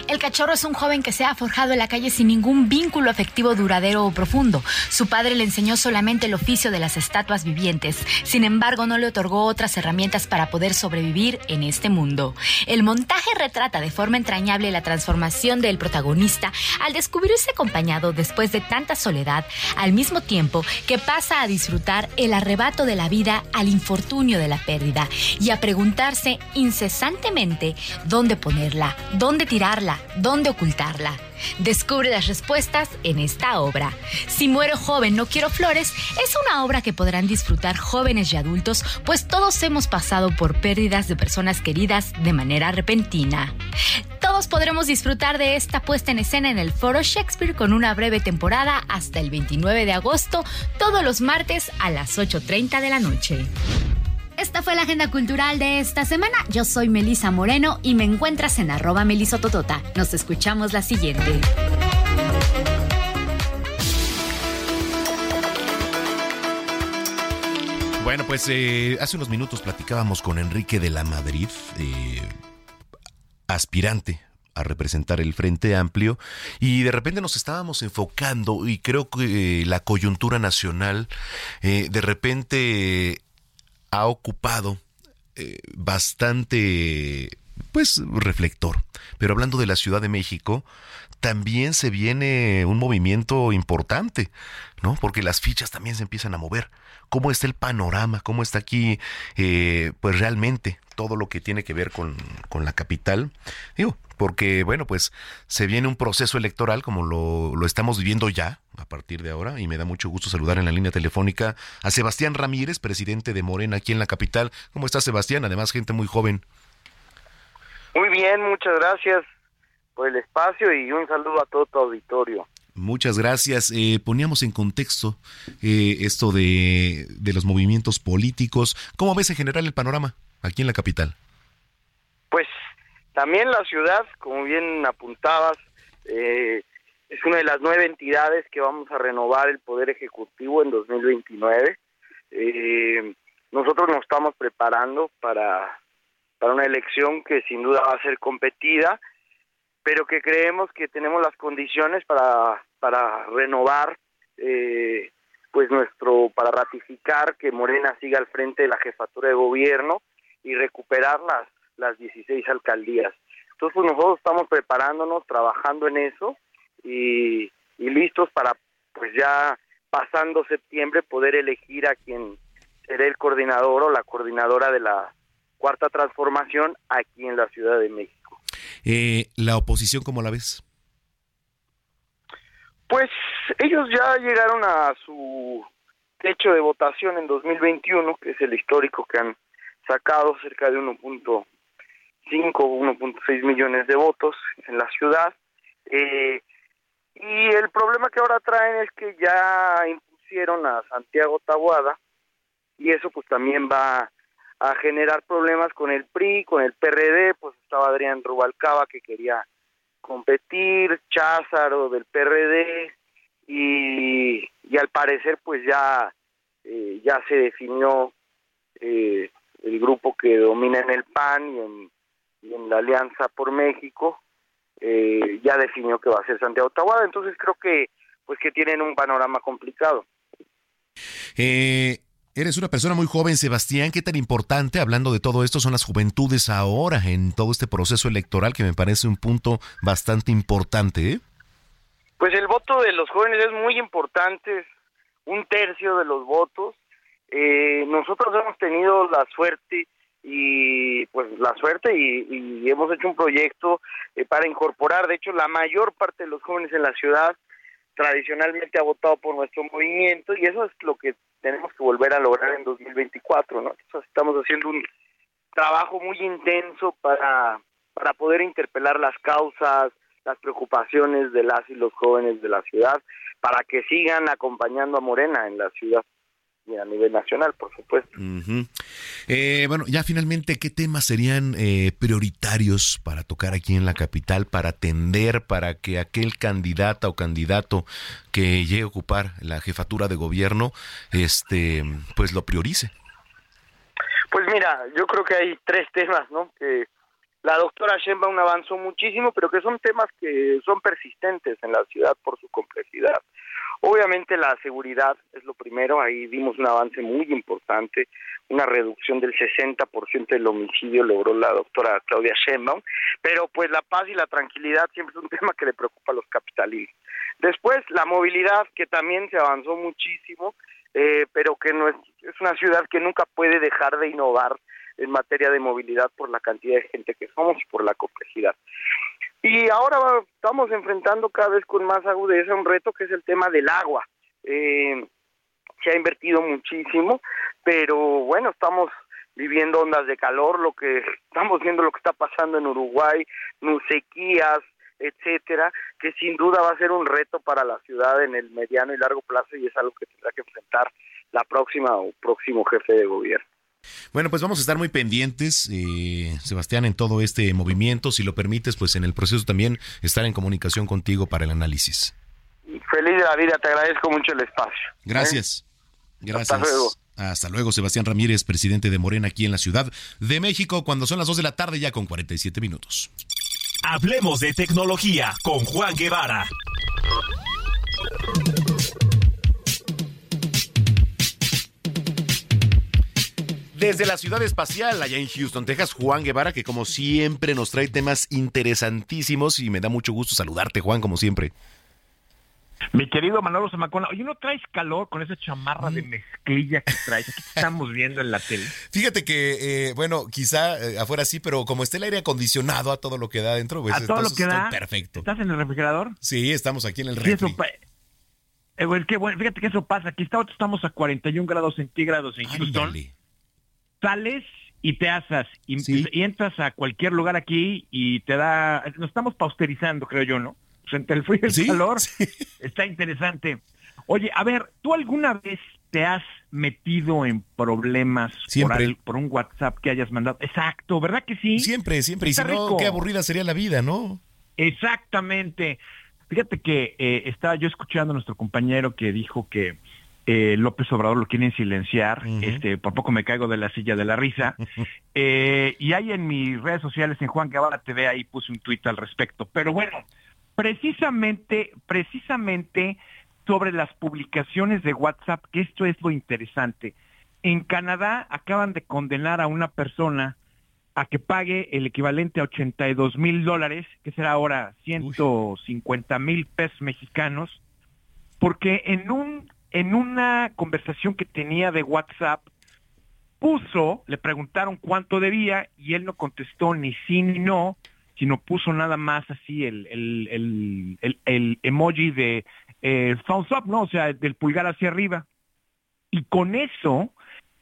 El cachorro es un joven que se ha forjado en la calle sin ningún vínculo afectivo duradero o profundo. Su padre le enseñó solamente el oficio de las estatuas vivientes. Sin embargo, no le otorgó otras herramientas para poder sobrevivir en este mundo. El montaje retrata de forma entrañable la transformación del protagonista al descubrirse acompañado después de tanta soledad, al mismo tiempo que pasa a disfrutar el arrebato de la vida al infortunio de la pérdida y a preguntarse incesantemente dónde ponerla, dónde dónde ocultarla. Descubre las respuestas en esta obra. Si muero joven, no quiero flores es una obra que podrán disfrutar jóvenes y adultos, pues todos hemos pasado por pérdidas de personas queridas de manera repentina. Todos podremos disfrutar de esta puesta en escena en el Foro Shakespeare con una breve temporada hasta el 29 de agosto, todos los martes a las 8.30 de la noche. Esta fue la agenda cultural de esta semana. Yo soy Melisa Moreno y me encuentras en arroba melisototota. Nos escuchamos la siguiente. Bueno, pues eh, hace unos minutos platicábamos con Enrique de la Madrid, eh, aspirante a representar el Frente Amplio y de repente nos estábamos enfocando y creo que eh, la coyuntura nacional de repente ha ocupado eh, bastante, pues, reflector. Pero hablando de la Ciudad de México, también se viene un movimiento importante, ¿no? Porque las fichas también se empiezan a mover. ¿Cómo está el panorama? ¿Cómo está aquí, eh, pues, realmente todo lo que tiene que ver con, con la capital? Digo, porque, bueno, pues se viene un proceso electoral como lo, lo, estamos viviendo ya a partir de ahora y me da mucho gusto saludar en la línea telefónica a Sebastián Ramírez, presidente de Morena aquí en la capital. ¿Cómo está Sebastián? Además, gente muy joven. Muy bien, muchas gracias por el espacio y un saludo a todo tu auditorio. Muchas gracias. Eh, poníamos en contexto eh, esto de, de los movimientos políticos. ¿Cómo ves en general el panorama aquí en la capital? Pues también la ciudad, como bien apuntabas, eh, es una de las nueve entidades que vamos a renovar el Poder Ejecutivo en 2029. Eh, nosotros nos estamos preparando para, para una elección que sin duda va a ser competida, pero que creemos que tenemos las condiciones para, para renovar, eh, pues nuestro, para ratificar que Morena siga al frente de la jefatura de gobierno y recuperar las, las 16 alcaldías. Entonces, pues nosotros estamos preparándonos, trabajando en eso y, listos para, pues ya pasando septiembre, poder elegir a quien será el coordinador o la coordinadora de la cuarta transformación aquí en la Ciudad de México. Eh, ¿La oposición cómo la ves? Pues ellos ya llegaron a su techo de votación en 2021, que es el histórico que han sacado cerca de 1.5 1.6 millones de votos en la ciudad. Eh, y el problema que ahora traen es que ya impusieron a Santiago Tabuada y eso pues también va a generar problemas con el PRI, con el PRD, pues estaba Adrián Rubalcaba que quería competir, Cházaro del PRD y, y al parecer pues ya, eh, ya se definió eh, el grupo que domina en el PAN y en, en la Alianza por México eh, ya definió que va a ser Santiago Tahuada, entonces creo que pues que tienen un panorama complicado. Eh, eres una persona muy joven, Sebastián. ¿Qué tan importante, hablando de todo esto, son las juventudes ahora en todo este proceso electoral que me parece un punto bastante importante? ¿eh? Pues el voto de los jóvenes es muy importante, un tercio de los votos. Eh, nosotros hemos tenido la suerte y pues la suerte y, hemos hecho un proyecto eh, para incorporar, de hecho la mayor parte de los jóvenes en la ciudad tradicionalmente ha votado por nuestro movimiento y eso es lo que tenemos que volver a lograr en 2024, ¿no? estamos haciendo un trabajo muy intenso para, para poder interpelar las causas, las preocupaciones de las y los jóvenes de la ciudad para que sigan acompañando a Morena en la ciudad y a nivel nacional, por supuesto. Eh, bueno, ya finalmente, ¿qué temas serían eh, prioritarios para tocar aquí en la capital, para atender, para que aquel candidata o candidato que llegue a ocupar la jefatura de gobierno, este, pues lo priorice? Pues mira, yo creo que hay tres temas, ¿no? Que la doctora Sheinbaum avanzó muchísimo, pero que son temas que son persistentes en la ciudad por su complejidad. Obviamente la seguridad es lo primero, ahí dimos un avance muy importante, una reducción del 60% del homicidio logró la doctora Claudia Sheinbaum, pero pues la paz y la tranquilidad siempre es un tema que le preocupa a los capitalinos. Después la movilidad, que también se avanzó muchísimo, eh, pero que no es, es una ciudad que nunca puede dejar de innovar en materia de movilidad por la cantidad de gente que somos y por la complejidad. Y ahora estamos enfrentando cada vez con más agudeza un reto que es el tema del agua. Eh, se ha invertido muchísimo, pero bueno, estamos viviendo ondas de calor, lo que estamos viendo lo que está pasando en Uruguay, sequías, etcétera, que sin duda va a ser un reto para la ciudad en el mediano y largo plazo y es algo que tendrá que enfrentar la próxima o próximo jefe de gobierno. Bueno, pues vamos a estar muy pendientes, eh, Sebastián, en todo este movimiento. Si lo permites, pues en el proceso también estar en comunicación contigo para el análisis. Feliz de la vida, te agradezco mucho el espacio. Gracias. Gracias. Hasta luego. Hasta luego, Sebastián Ramírez, presidente de Morena aquí en la Ciudad de México, cuando son las 2 de la tarde ya con 47 minutos. Hablemos de tecnología con Juan Guevara. Desde la ciudad espacial, allá en Houston, Texas, Juan Guevara, que como siempre nos trae temas interesantísimos y me da mucho gusto saludarte, Juan, como siempre. Mi querido Manolo Zamacona, oye, ¿no traes calor con esa chamarra de mezclilla que traes? Aquí estamos viendo en la tele. Fíjate que, eh, bueno, quizá eh, afuera sí, pero como está el aire acondicionado a todo lo que da adentro, pues, a todo lo que da. Perfecto. ¿Estás en el refrigerador? Sí, estamos aquí en el refri. Eh, fíjate que eso pasa. Aquí estamos a 41 grados centígrados en Houston sales y te asas y, entras a cualquier lugar aquí y te da, nos estamos pausterizando, creo yo, ¿no? Pues entre el frío y el calor está interesante. Oye, a ver, ¿tú alguna vez te has metido en problemas siempre. Por, un WhatsApp que hayas mandado? Exacto, ¿verdad que sí? Siempre, siempre. y si no, qué aburrida sería la vida, ¿no? Exactamente. Fíjate que eh, estaba yo escuchando a nuestro compañero que dijo que eh, López Obrador lo quieren silenciar, este, por poco me caigo de la silla de la risa. Eh, y hay en mis redes sociales, en Juan Guevara TV, ahí puse un tuit al respecto. Pero bueno, precisamente, precisamente sobre las publicaciones de WhatsApp, que esto es lo interesante. En Canadá acaban de condenar a una persona a que pague el equivalente a 82 mil dólares, que será ahora 150 mil pesos mexicanos, porque en un en una conversación que tenía de WhatsApp, puso, le preguntaron cuánto debía y él no contestó ni sí ni no, sino puso nada más así el, el, emoji de eh, thumbs up, ¿no? O sea, del pulgar hacia arriba. Y con eso,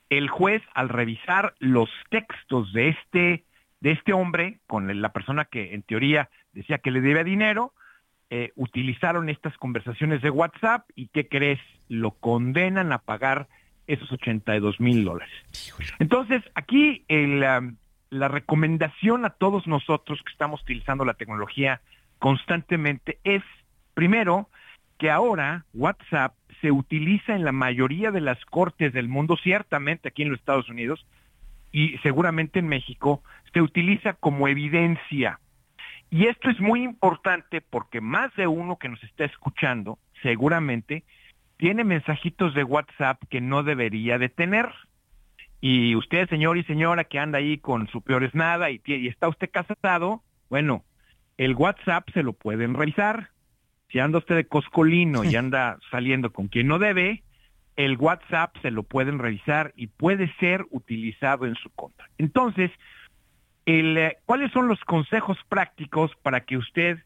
el juez, al revisar los textos de este, de este hombre, con la persona que en teoría decía que le debía dinero, eh, utilizaron estas conversaciones de WhatsApp y ¿qué crees? Lo condenan a pagar esos 82 mil dólares. Entonces, aquí la recomendación a todos nosotros que estamos utilizando la tecnología constantemente es, primero, que ahora WhatsApp se utiliza en la mayoría de las cortes del mundo, ciertamente aquí en los Estados Unidos y seguramente en México, se utiliza como evidencia y esto es muy importante porque más de uno que nos está escuchando seguramente tiene mensajitos de WhatsApp que no debería de tener. Y usted, señor y señora, que anda ahí con su peor es nada y, y está usted casado, bueno, el WhatsApp se lo pueden revisar. Si anda usted de coscolino y anda saliendo con quien no debe, el WhatsApp se lo pueden revisar y puede ser utilizado en su contra. Entonces, eh, ¿cuáles son los consejos prácticos para que usted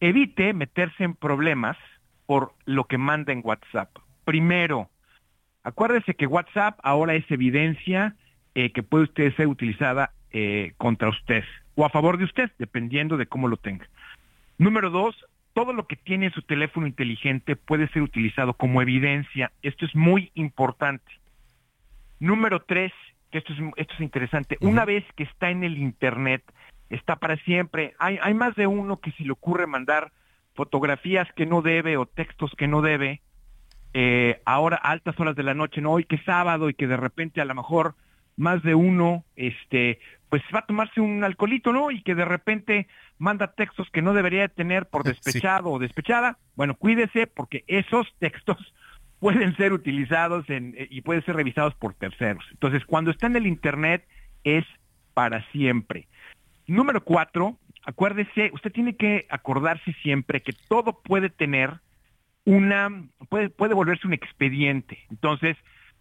evite meterse en problemas por lo que manda en WhatsApp? Primero, acuérdese que WhatsApp ahora es evidencia eh, que puede usted ser utilizada eh, contra usted o a favor de usted, dependiendo de cómo lo tenga. Número dos, todo lo que tiene su teléfono inteligente puede ser utilizado como evidencia. Esto es muy importante. Número tres, que esto es, esto es interesante, una vez que está en el Internet, está para siempre. Hay, hay más de uno que si le ocurre mandar fotografías que no debe o textos que no debe, eh, ahora a altas horas de la noche, no hoy que es sábado y que de repente a lo mejor más de uno, este, pues va a tomarse un alcoholito, ¿no? Y que de repente manda textos que no debería tener por despechado o despechada. Bueno, cuídese porque esos textos pueden ser utilizados en, eh, y pueden ser revisados por terceros. Entonces, cuando está en el Internet es para siempre. Número cuatro, acuérdese, usted tiene que acordarse siempre que todo puede tener una, puede, puede volverse un expediente. Entonces,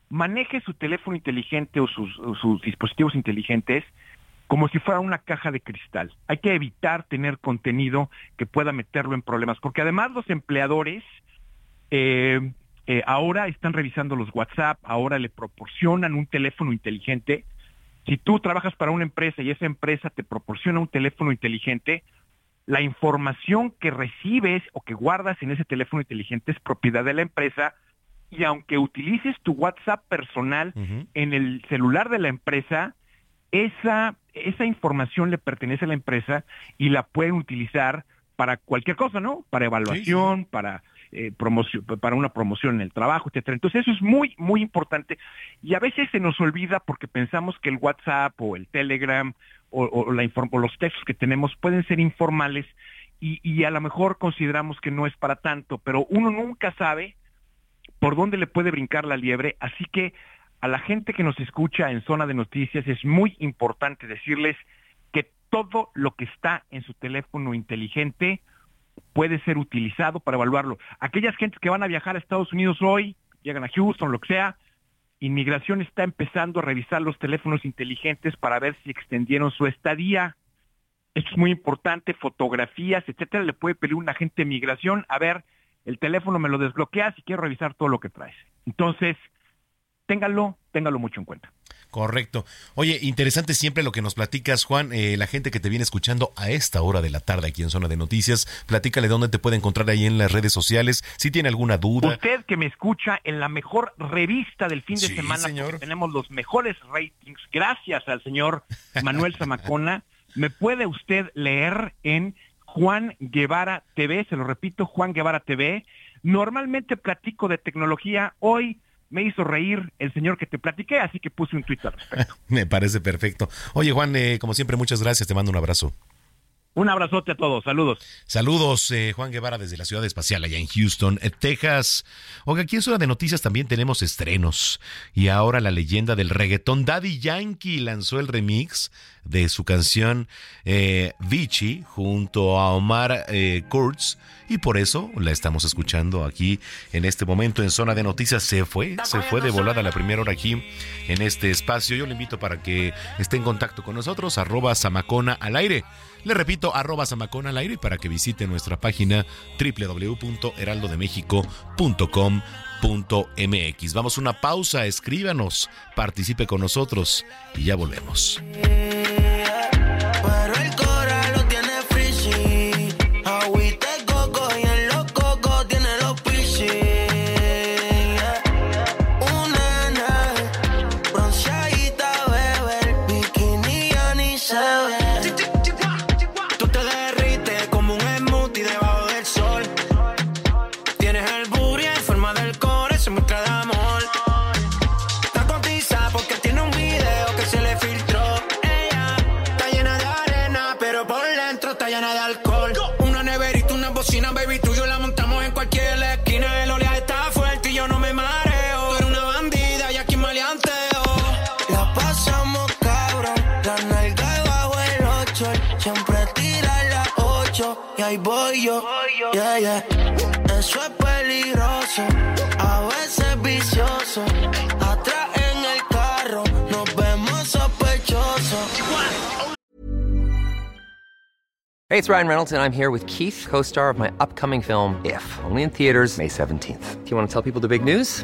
maneje su teléfono inteligente o sus, sus, dispositivos inteligentes como si fuera una caja de cristal. Hay que evitar tener contenido que pueda meterlo en problemas, porque además los empleadores eh, eh, ahora están revisando los WhatsApp, ahora le proporcionan un teléfono inteligente. Si tú trabajas para una empresa y esa empresa te proporciona un teléfono inteligente, la información que recibes o que guardas en ese teléfono inteligente es propiedad de la empresa y aunque utilices tu WhatsApp personal en el celular de la empresa, esa, esa información le pertenece a la empresa y la pueden utilizar para cualquier cosa, ¿no? Para evaluación, para eh, promoción, para una promoción en el trabajo, etcétera. Entonces eso es muy, muy importante y a veces se nos olvida porque pensamos que el WhatsApp o el Telegram o, la o los textos que tenemos pueden ser informales y, y a lo mejor consideramos que no es para tanto, pero uno nunca sabe por dónde le puede brincar la liebre, así que a la gente que nos escucha en zona de noticias es muy importante decirles que todo lo que está en su teléfono inteligente puede ser utilizado para evaluarlo. Aquellas gentes que van a viajar a Estados Unidos hoy, llegan a Houston, lo que sea, Inmigración está empezando a revisar los teléfonos inteligentes para ver si extendieron su estadía. Esto es muy importante, fotografías, etcétera. Le puede pedir un agente de migración, a ver, el teléfono me lo desbloquea si quiero revisar todo lo que traes. Entonces, téngalo, téngalo mucho en cuenta. Correcto. Oye, interesante siempre lo que nos platicas, Juan. Eh, la gente que te viene escuchando a esta hora de la tarde aquí en Zona de Noticias, platícale dónde te puede encontrar ahí en las redes sociales. Si tiene alguna duda. Usted que me escucha en la mejor revista del fin de semana, señor. tenemos los mejores ratings, gracias al señor Manuel Zamacona, me puede usted leer en Juan Guevara TV, se lo repito, Juan Guevara TV. Normalmente platico de tecnología. Hoy me hizo reír el señor que te platiqué, así que puse un tweet al respecto. me parece perfecto. Oye, Juan, eh, como siempre, muchas gracias. Te mando un abrazo. Un abrazote a todos, saludos. Saludos, eh, Juan Guevara desde la Ciudad Espacial, allá en Houston, eh, Texas. Oiga, aquí en Zona de Noticias también tenemos estrenos. Y ahora la leyenda del reggaetón Daddy Yankee lanzó el remix de su canción eh, Vichy junto a Omar Kurtz. Y por eso la estamos escuchando aquí en este momento en Zona de Noticias. Se fue, se fue de volada la primera hora aquí en este espacio. Yo le invito para que esté en contacto con nosotros, arroba Samacona al aire. Le repito, arroba Samacona al aire para que visite nuestra página www.heraldodemexico.com.mx. Vamos a una pausa, escríbanos, participe con nosotros y ya volvemos. Voy yo. Yeah, yeah. Eso es peligroso, a veces vicioso. Atrás en el carro, nos vemos sospechosos. Hey, it's Ryan Reynolds, and I'm here with Keith, co star of my upcoming film, If, only in theaters, May 17th. Do you want to tell people the big news?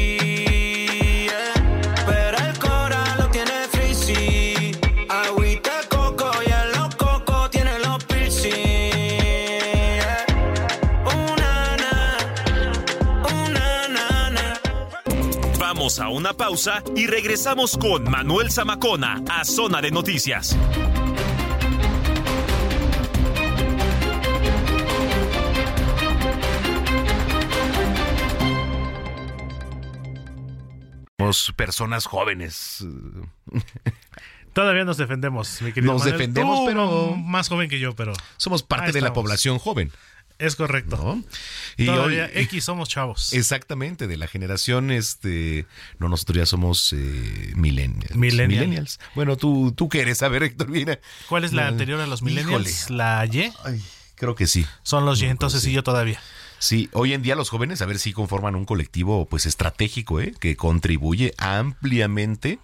Vamos a una pausa y regresamos con Manuel Zamacona a Zona de Noticias. Somos personas jóvenes. Todavía nos defendemos, mi querido Nos Manuel. defendemos, Tú, pero- Más joven que yo, pero... Somos parte de la población joven. Es correcto. ¿no? Y Todavía hoy- X somos chavos. Exactamente, de la generación, este, no, nosotros ya somos eh, millennials. Millennial. Bueno, tú, tú qué eres, a ver, Héctor, mira. ¿Cuál es la anterior a los híjole. millennials? ¿La Y? Creo que sí. Son los Y, entonces sí yo todavía. Sí, hoy en día los jóvenes, a ver si conforman un colectivo, pues estratégico, ¿eh? que contribuye ampliamente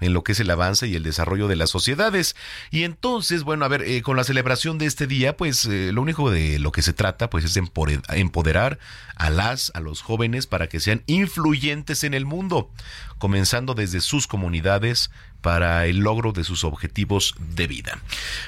en lo que es el avance y el desarrollo de las sociedades. Y entonces, bueno, a ver, eh, con la celebración de este día, pues eh, lo único de lo que se trata, pues es empoderar a las, a los jóvenes para que sean influyentes en el mundo, comenzando desde sus comunidades para el logro de sus objetivos de vida.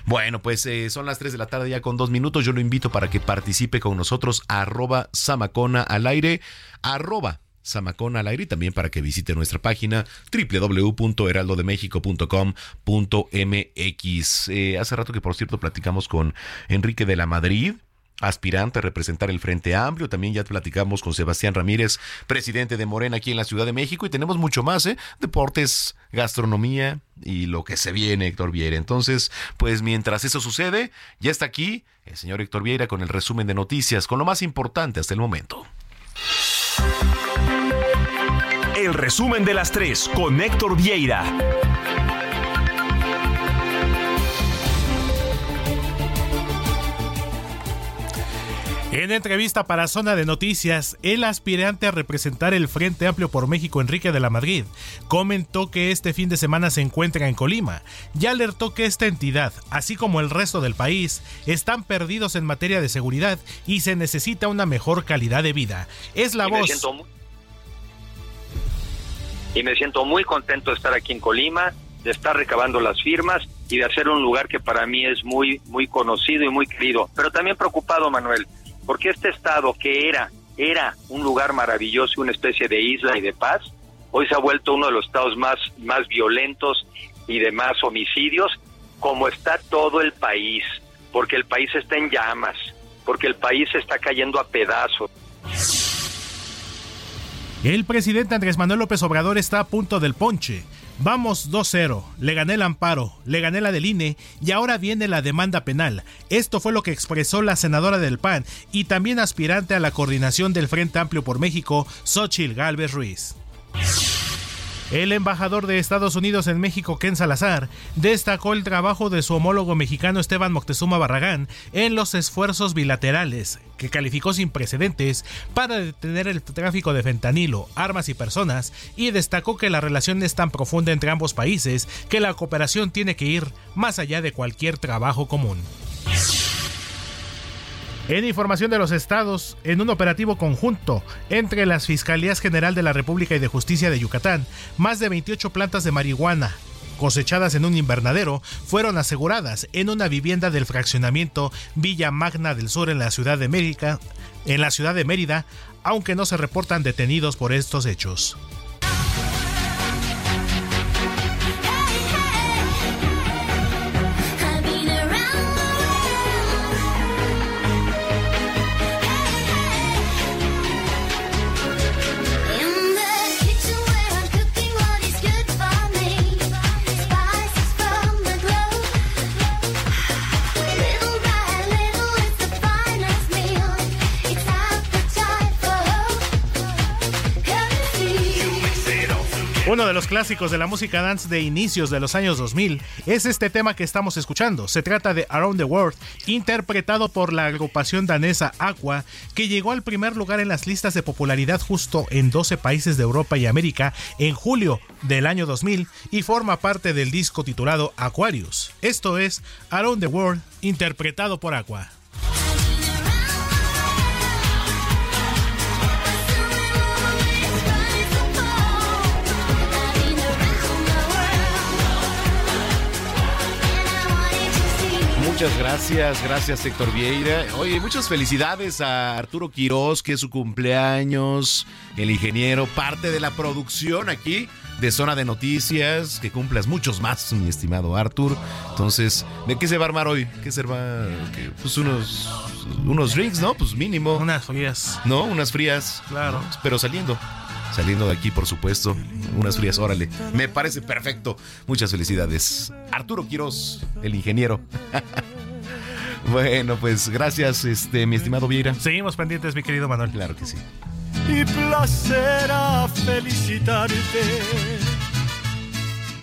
Bueno, pues eh, son las 3 de la tarde ya con dos minutos. Yo lo invito para que participe con nosotros, arroba Samacona al aire, arroba Samacona al aire y también para que visite nuestra página www.heraldodemexico.com.mx. Eh, hace rato que por cierto platicamos con Enrique de la Madrid aspirante a representar el Frente Amplio. También ya platicamos con Sebastián Ramírez, presidente de Morena aquí en la Ciudad de México. Y tenemos mucho más, ¿eh? Deportes, gastronomía y lo que se viene, Héctor Vieira. Entonces, pues mientras eso sucede, ya está aquí el señor Héctor Vieira con el resumen de noticias, con lo más importante hasta el momento. El resumen de las tres con Héctor Vieira. En entrevista para Zona de Noticias, el aspirante a representar el Frente Amplio por México, Enrique de la Madrid, comentó que este fin de semana se encuentra en Colima y alertó que esta entidad, así como el resto del país, están perdidos en materia de seguridad y se necesita una mejor calidad de vida. Es la Y me voz. siento muy- y me siento muy contento de estar aquí en Colima, de estar recabando las firmas y de hacer un lugar que para mí es muy muy conocido y muy querido, pero también preocupado, Manuel, porque este estado que era era un lugar maravilloso, una especie de isla y de paz, hoy se ha vuelto uno de los estados más más violentos y de más homicidios, como está todo el país, porque el país está en llamas, porque el país está cayendo a pedazos. El presidente Andrés Manuel López Obrador está a punto del ponche. Vamos 2-0, le gané el amparo, le gané la del INE y ahora viene la demanda penal. Esto fue lo que expresó la senadora del PAN y también aspirante a la coordinación del Frente Amplio por México, Xochil Gálvez Ruiz. El embajador de Estados Unidos en México, Ken Salazar, destacó el trabajo de su homólogo mexicano Esteban Moctezuma Barragán en los esfuerzos bilaterales, que calificó sin precedentes para detener el tráfico de fentanilo, armas y personas, y destacó que la relación es tan profunda entre ambos países que la cooperación tiene que ir más allá de cualquier trabajo común. En información de los estados, en un operativo conjunto entre las Fiscalías General de la República y de Justicia de Yucatán, más de 28 plantas de marihuana cosechadas en un invernadero fueron aseguradas en una vivienda del fraccionamiento Villa Magna del Sur en la ciudad de en la ciudad de Mérida, aunque no se reportan detenidos por estos hechos. Uno de los clásicos de la música dance de inicios de los años 2000 es este tema que estamos escuchando. Se trata de Around the World, interpretado por la agrupación danesa Aqua, que llegó al primer lugar en las listas de popularidad justo en 12 países de Europa y América en julio del año 2000 y forma parte del disco titulado Aquarius. Esto es Around the World, interpretado por Aqua. Muchas gracias, gracias Héctor Vieira. Oye, muchas felicidades a Arturo Quiroz, que es su cumpleaños, el ingeniero, parte de la producción aquí de Zona de Noticias, que cumplas muchos más, mi estimado Artur. Entonces, ¿de qué se va a armar hoy? ¿Qué se va? ¿Qué? Pues unos, unos drinks, ¿no? Pues mínimo. Unas frías. No, unas frías. Claro. Pero saliendo. Saliendo de aquí, por supuesto. Unas frías, órale. Me parece perfecto. Muchas felicidades. Arturo Quiroz, el ingeniero. bueno, pues gracias, este, mi estimado Vieira. Seguimos pendientes, mi querido Manuel. Claro que sí. Y placer a felicitarte.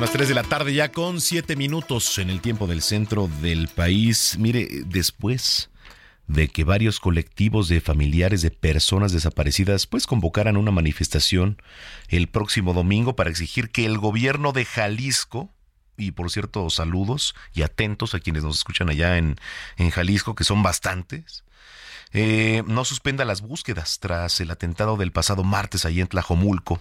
Son las 3 de la tarde ya con 7 minutos en el tiempo del centro del país. Mire, después de que varios colectivos de familiares de personas desaparecidas pues convocaran una manifestación el próximo domingo para exigir que el gobierno de Jalisco y por cierto saludos y atentos a quienes nos escuchan allá en, en Jalisco que son bastantes eh, no suspenda las búsquedas tras el atentado del pasado martes allí en Tlajomulco.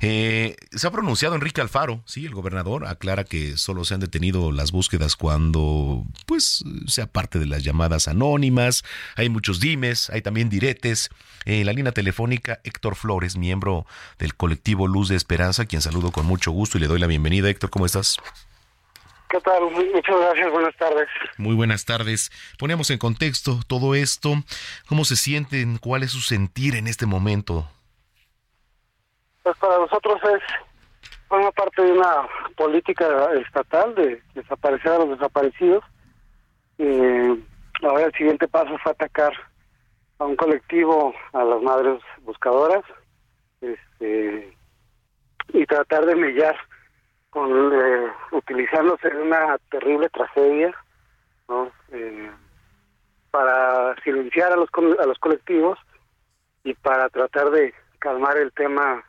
Eh, se ha pronunciado Enrique Alfaro, sí, el gobernador, aclara que solo se han detenido las búsquedas cuando, pues, sea parte de las llamadas anónimas. Hay muchos dimes, hay también diretes. En la línea telefónica, Héctor Flores, miembro del colectivo Luz de Esperanza, quien saludo con mucho gusto y le doy la bienvenida. Héctor, ¿cómo estás? ¿Qué tal? Muchas gracias, buenas tardes. Muy buenas tardes. Ponemos en contexto todo esto. ¿Cómo se sienten? ¿Cuál es su sentir en este momento? Pues para nosotros es forma parte de una política estatal de desaparecer a los desaparecidos. Eh, ahora el siguiente paso fue atacar a un colectivo, a las madres buscadoras, este, y tratar de mellar con eh, utilizándose en una terrible tragedia ¿no? Eh, para silenciar a los a los colectivos y para tratar de calmar el tema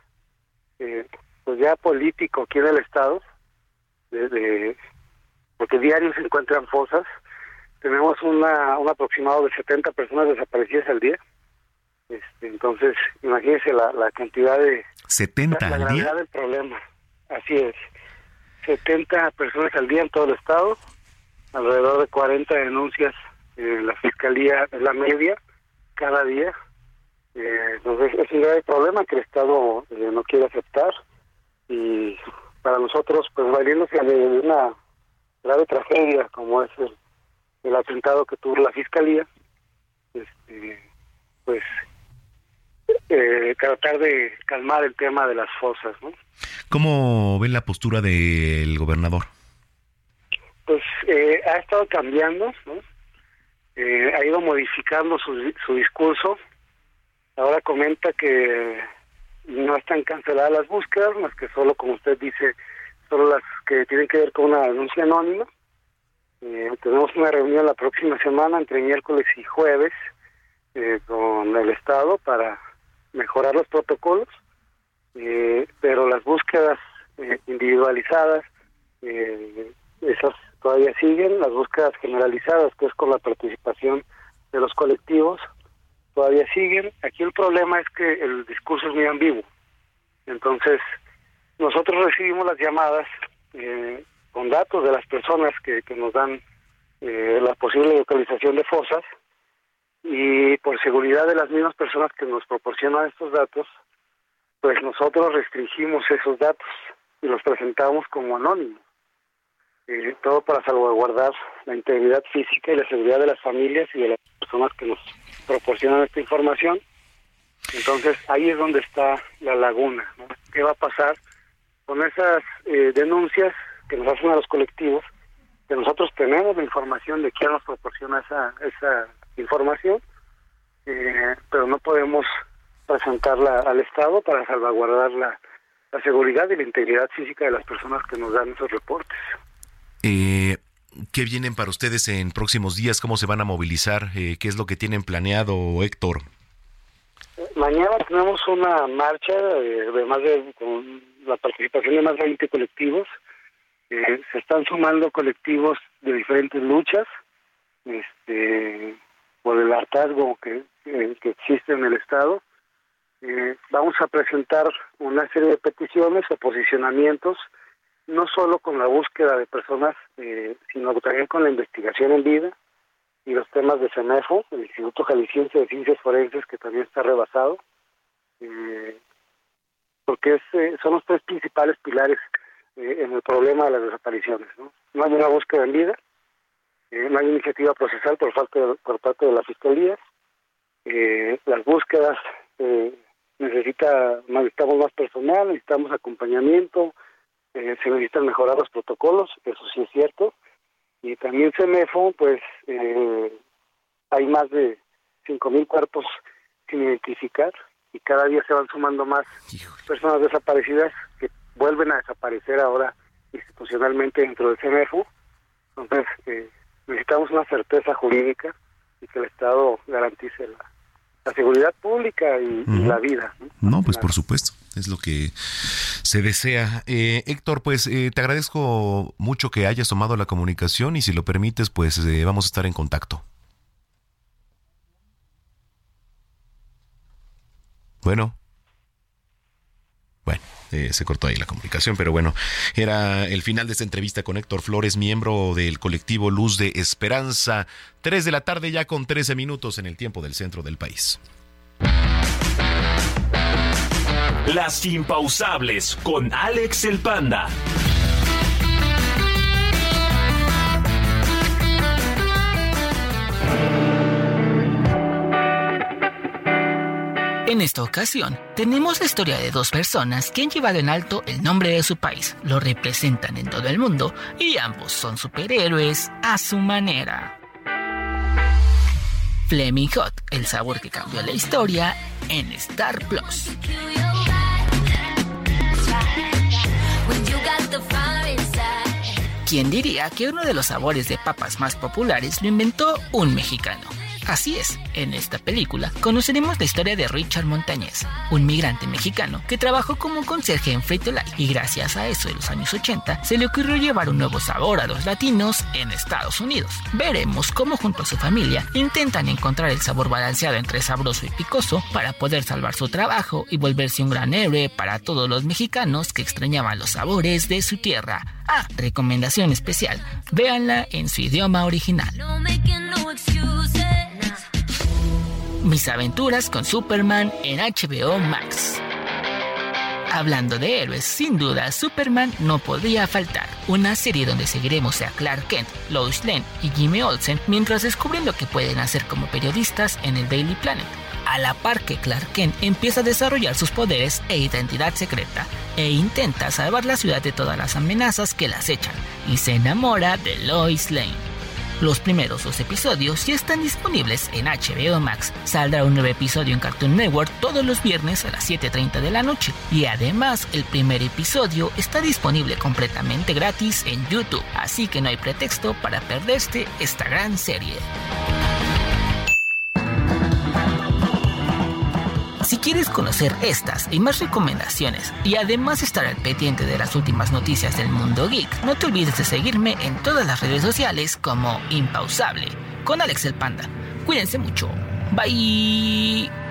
eh, pues ya político aquí en el estado de, porque diario se encuentran fosas. Tenemos una un aproximado de 70 personas desaparecidas al día. Este, entonces imagínense la, la cantidad de 70 la, al gravedad día del problema. Así es 70 personas al día en todo el estado, alrededor de 40 denuncias en la fiscalía de la media cada día. Eh, entonces es un grave problema que el Estado eh, no quiere aceptar y para nosotros, pues valiéndose de una grave tragedia como es el, el atentado que tuvo la fiscalía, este, pues eh, tratar de calmar el tema de las fosas, ¿no? ¿Cómo ven la postura del gobernador? Pues eh, ha estado cambiando, ¿no? Eh, ha ido modificando su, su discurso. Ahora comenta que no están canceladas las búsquedas, más que solo, como usted dice, solo las que tienen que ver con una denuncia anónima. Eh, tenemos una reunión la próxima semana, entre miércoles y jueves, eh, con el Estado para mejorar los protocolos, eh, pero las búsquedas eh, individualizadas, eh, esas todavía siguen, las búsquedas generalizadas, que es con la participación de los colectivos, todavía siguen. Aquí el problema es que el discurso es muy ambiguo. Entonces, nosotros recibimos las llamadas eh, con datos de las personas que, que nos dan eh, la posible localización de fosas y por seguridad de las mismas personas que nos proporcionan estos datos, pues nosotros restringimos esos datos y los presentamos como anónimos. eh, todo para salvaguardar la integridad física y la seguridad de las familias y de las personas que nos proporcionan esta información. Entonces ahí es donde está la laguna. ¿no? ¿Qué va a pasar con esas eh, denuncias que nos hacen a los colectivos? Que nosotros tenemos la información de quién nos proporciona esa, esa información, eh, pero no podemos presentarla al Estado para salvaguardar la, la seguridad y la integridad física de las personas que nos dan esos reportes. Eh, ¿Qué vienen para ustedes en próximos días? ¿Cómo se van a movilizar? Eh, ¿Qué es lo que tienen planeado, Héctor? Mañana tenemos una marcha de, de más de con la participación de más de 20 colectivos. Eh, se están sumando colectivos de diferentes luchas, este, por el hartazgo que, que, existe en el Estado. Eh, vamos a presentar una serie de peticiones o posicionamientos, no solo con la búsqueda de personas, eh, sino también con la investigación en vida y los temas de CEMEFO, el Instituto Jalisciense de Ciencias Forenses, que también está rebasado, eh, porque es, eh, son los tres principales pilares en el problema de las desapariciones. No, no hay una búsqueda en vida, eh, no hay iniciativa procesal por, falta de- por parte de la Fiscalía, eh, las búsquedas eh, necesita necesitamos más personal, necesitamos acompañamiento, eh, se necesitan mejorar los protocolos, eso sí es cierto, y también CEMEFO, pues eh, hay más de 5.000 cuerpos sin identificar y cada día se van sumando más personas desaparecidas que vuelven a desaparecer ahora institucionalmente dentro del CEMEFO. Entonces, eh, necesitamos una certeza jurídica y que el Estado garantice la, la seguridad pública y, y la vida. ¿no? No, pues por supuesto, es lo que se desea. Eh, Héctor, pues eh, te agradezco mucho que hayas tomado la comunicación y si lo permites, pues eh, vamos a estar en contacto. Bueno. Bueno, eh, se cortó ahí la comunicación, pero bueno, era el final de esta entrevista con Héctor Flores, miembro del colectivo Luz de Esperanza. 3 de la tarde ya con 13 minutos en el tiempo del centro del país. Las impausables con Alex el Panda. En esta ocasión, tenemos la historia de dos personas que han llevado en alto el nombre de su país, lo representan en todo el mundo y ambos son superhéroes a su manera. Fleming Hot, el sabor que cambió la historia en Star Plus. ¿Quién diría que uno de los sabores de papas más populares lo inventó un mexicano? Así es, en esta película conoceremos la historia de Richard Montañez, un migrante mexicano que trabajó como conserje en Frito-Lay y gracias a eso de los años 80 se le ocurrió llevar un nuevo sabor a los latinos en Estados Unidos. Veremos cómo junto a su familia intentan encontrar el sabor balanceado entre sabroso y picoso para poder salvar su trabajo y volverse un gran héroe para todos los mexicanos que extrañaban los sabores de su tierra. Ah, recomendación especial, véanla en su idioma original. Mis aventuras con Superman en HBO Max. Hablando de héroes, sin duda Superman no podría faltar. Una serie donde seguiremos a Clark Kent, Lois Lane y Jimmy Olsen mientras descubren lo que pueden hacer como periodistas en el Daily Planet. A la par que Clark Kent empieza a desarrollar sus poderes e identidad secreta e intenta salvar la ciudad de todas las amenazas que la acechan y se enamora de Lois Lane. Los primeros dos episodios ya están disponibles en HBO Max. Saldrá un nuevo episodio en Cartoon Network todos los viernes a las 7.30 de la noche. Y además, el primer episodio está disponible completamente gratis en YouTube. Así que no hay pretexto para perderse esta gran serie. Si quieres conocer estas y más recomendaciones y además estar al pendiente de las últimas noticias del mundo geek, no te olvides de seguirme en todas las redes sociales como Impausable con Alex el Panda. Cuídense mucho. Bye.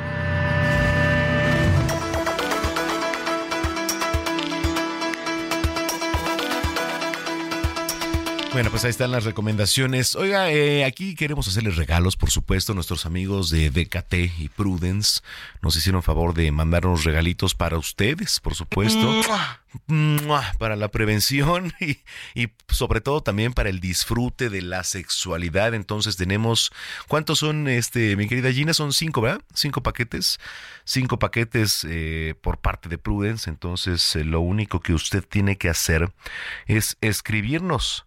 Bueno, pues ahí están las recomendaciones. Oiga, eh, aquí queremos hacerles regalos, por supuesto. Nuestros amigos de DKT y Prudence nos hicieron favor de mandarnos regalitos para ustedes, por supuesto. Para la prevención y, y, sobre todo también para el disfrute de la sexualidad. Entonces tenemos, ¿cuántos son, este, mi querida Gina? Son cinco, ¿verdad? Cinco paquetes. Cinco paquetes eh, por parte de Prudence. Entonces eh, lo único que usted tiene que hacer es escribirnos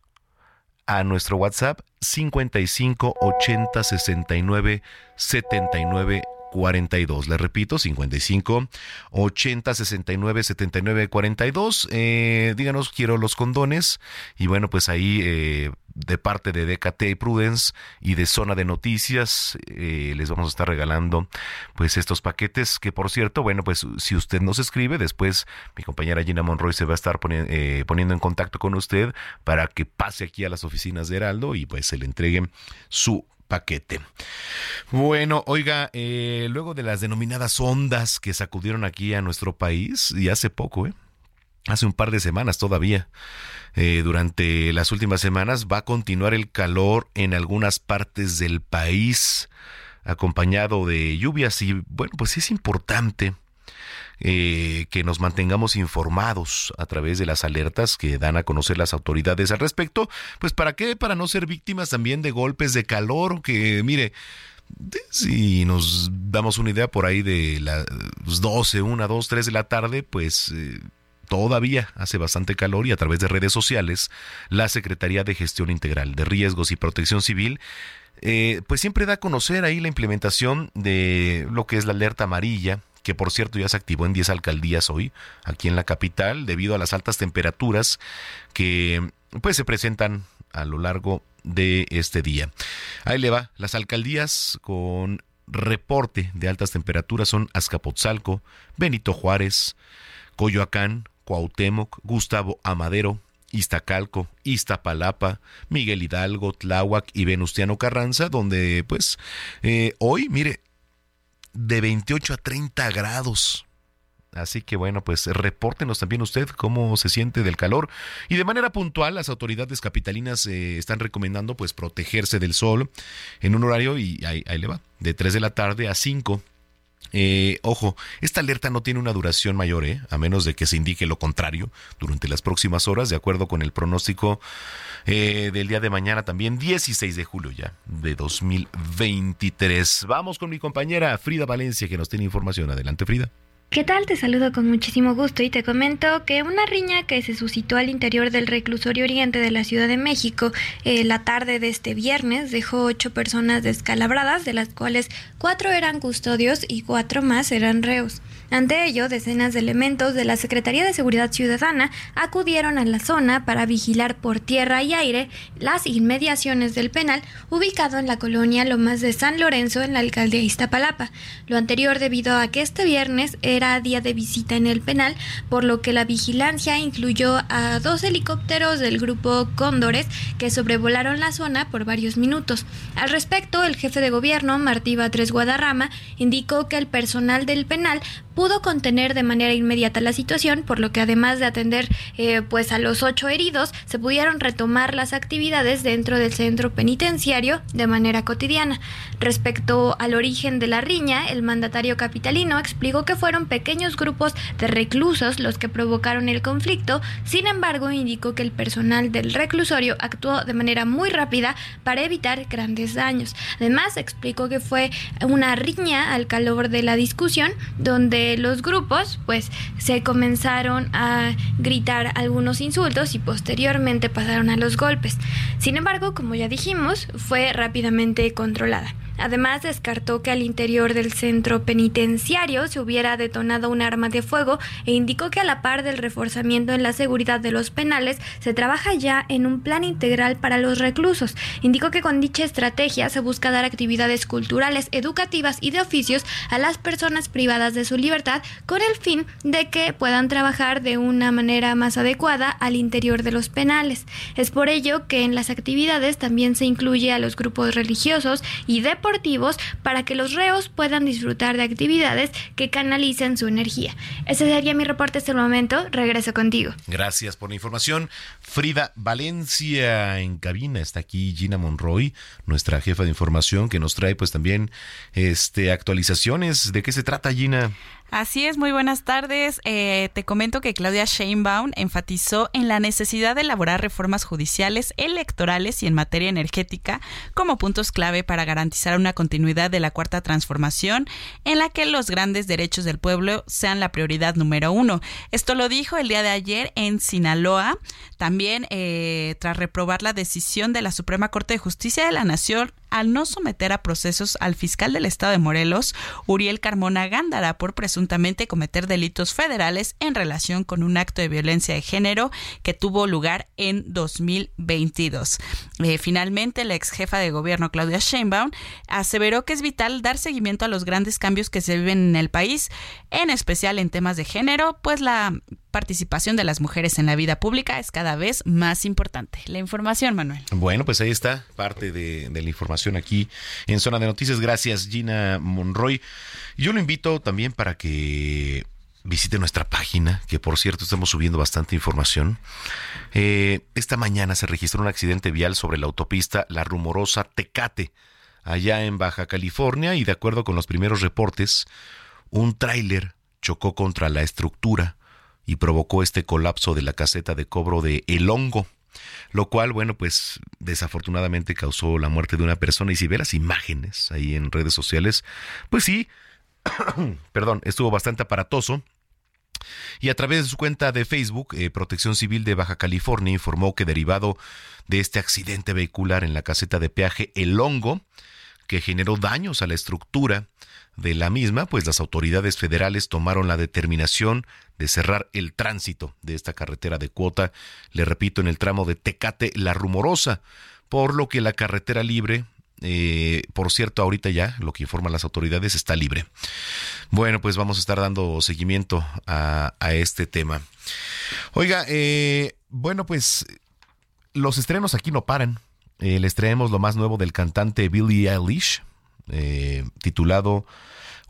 a nuestro WhatsApp 55 80 69 79 42. Le repito, 55 80 69 79 42. Eh, díganos, quiero los condones. Y bueno, pues ahí eh, de parte de DKT y Prudence y de Zona de Noticias eh, les vamos a estar regalando pues estos paquetes que por cierto, bueno, pues si usted nos escribe, después mi compañera Gina Monroy se va a estar eh, poniendo en contacto con usted para que pase aquí a las oficinas de Heraldo y pues se le entregue su paquete. Bueno, oiga, eh, luego de las denominadas ondas que sacudieron aquí a nuestro país, y hace poco, ¿eh? hace un par de semanas todavía, eh, durante las últimas semanas va a continuar el calor en algunas partes del país, acompañado de lluvias y bueno, pues es importante eh, que nos mantengamos informados a través de las alertas que dan a conocer las autoridades al respecto. Pues para qué? Para no ser víctimas también de golpes de calor, que mire, si nos damos una idea por ahí de las 12, 1, 2, 3 de la tarde, pues... Eh, todavía hace bastante calor y a través de redes sociales, la Secretaría de Gestión Integral de Riesgos y Protección Civil eh, pues siempre da a conocer ahí la implementación de lo que es la alerta amarilla, que por cierto ya se activó en 10 alcaldías hoy, aquí en la capital, debido a las altas temperaturas que pues se presentan a lo largo de este día. Ahí le va, las alcaldías con reporte de altas temperaturas son Azcapotzalco, Benito Juárez, Coyoacán, Cuauhtémoc, Gustavo Amadero, Iztacalco, Iztapalapa, Miguel Hidalgo, Tláhuac y Venustiano Carranza, donde pues eh, hoy, mire, de 28 a 30 grados. Así que bueno, pues repórtenos también usted cómo se siente del calor. Y de manera puntual, las autoridades capitalinas eh, están recomendando pues protegerse del sol en un horario y ahí, ahí le va, de 3 de la tarde a 5 eh, ojo, esta alerta no tiene una duración mayor, ¿eh? a menos de que se indique lo contrario durante las próximas horas, de acuerdo con el pronóstico eh, del día de mañana, también 16 de julio ya de 2023. Vamos con mi compañera Frida Valencia, que nos tiene información. Adelante, Frida. ¿Qué tal? Te saludo con muchísimo gusto y te comento que una riña que se suscitó al interior del reclusorio oriente de la Ciudad de México eh, la tarde de este viernes dejó ocho personas descalabradas, de las cuales cuatro eran custodios y cuatro más eran reos. Ante ello, decenas de elementos de la Secretaría de Seguridad Ciudadana acudieron a la zona para vigilar por tierra y aire las inmediaciones del penal ubicado en la colonia Lomas de San Lorenzo en la alcaldía Iztapalapa. Lo anterior debido a que este viernes era día de visita en el penal, por lo que la vigilancia incluyó a dos helicópteros del grupo Cóndores que sobrevolaron la zona por varios minutos. Al respecto, el jefe de gobierno, Martí Batres Guadarrama, indicó que el personal del penal pudo contener de manera inmediata la situación, por lo que además de atender eh, pues a los ocho heridos, se pudieron retomar las actividades dentro del centro penitenciario de manera cotidiana. Respecto al origen de la riña, el mandatario capitalino explicó que fueron pequeños grupos de reclusos los que provocaron el conflicto, sin embargo indicó que el personal del reclusorio actuó de manera muy rápida para evitar grandes daños. Además explicó que fue una riña al calor de la discusión donde los grupos pues se comenzaron a gritar algunos insultos y posteriormente pasaron a los golpes. Sin embargo, como ya dijimos, fue rápidamente controlada. Además, descartó que al interior del centro penitenciario se hubiera detonado un arma de fuego e indicó que a la par del reforzamiento en la seguridad de los penales, se trabaja ya en un plan integral para los reclusos. Indicó que con dicha estrategia se busca dar actividades culturales, educativas y de oficios a las personas privadas de su libertad con el fin de que puedan trabajar de una manera más adecuada al interior de los penales. Es por ello que en las actividades también se incluye a los grupos religiosos y de para que los reos puedan disfrutar de actividades que canalicen su energía. Ese sería mi reporte hasta el momento. Regreso contigo. Gracias por la información. Frida Valencia en cabina. Está aquí Gina Monroy, nuestra jefa de información, que nos trae pues también este actualizaciones. ¿De qué se trata, Gina? Así es, muy buenas tardes. Eh, te comento que Claudia Sheinbaum enfatizó en la necesidad de elaborar reformas judiciales, electorales y en materia energética como puntos clave para garantizar una continuidad de la cuarta transformación en la que los grandes derechos del pueblo sean la prioridad número uno. Esto lo dijo el día de ayer en Sinaloa, también eh, tras reprobar la decisión de la Suprema Corte de Justicia de la Nación al no someter a procesos al fiscal del estado de Morelos, Uriel Carmona Gándara, por presuntamente cometer delitos federales en relación con un acto de violencia de género que tuvo lugar en 2022. Eh, finalmente, la ex jefa de gobierno, Claudia Sheinbaum, aseveró que es vital dar seguimiento a los grandes cambios que se viven en el país, en especial en temas de género, pues la participación de las mujeres en la vida pública es cada vez más importante. La información, Manuel. Bueno, pues ahí está parte de, la información aquí en Zona de Noticias. Gracias, Gina Monroy. Yo lo invito también para que visite nuestra página, que por cierto estamos subiendo bastante información. Eh, esta mañana se registró un accidente vial sobre la autopista La Rumorosa Tecate, allá en Baja California, y de acuerdo con los primeros reportes, un tráiler chocó contra la estructura y provocó este colapso de la caseta de cobro de El Hongo, lo cual, bueno, pues desafortunadamente causó la muerte de una persona y si ve las imágenes ahí en redes sociales, pues sí, perdón, estuvo bastante aparatoso. Y a través de su cuenta de Facebook, eh, Protección Civil de Baja California informó que derivado de este accidente vehicular en la caseta de peaje El Hongo, que generó daños a la estructura de la misma, pues las autoridades federales tomaron la determinación de cerrar el tránsito de esta carretera de cuota, le repito, en el tramo de Tecate La Rumorosa, por lo que la carretera libre eh, por cierto, ahorita ya lo que informan las autoridades está libre. Bueno, pues vamos a estar dando seguimiento a, este tema. Oiga, eh, bueno, pues los estrenos aquí no paran. Eh, les traemos lo más nuevo del cantante Billie Eilish, eh, titulado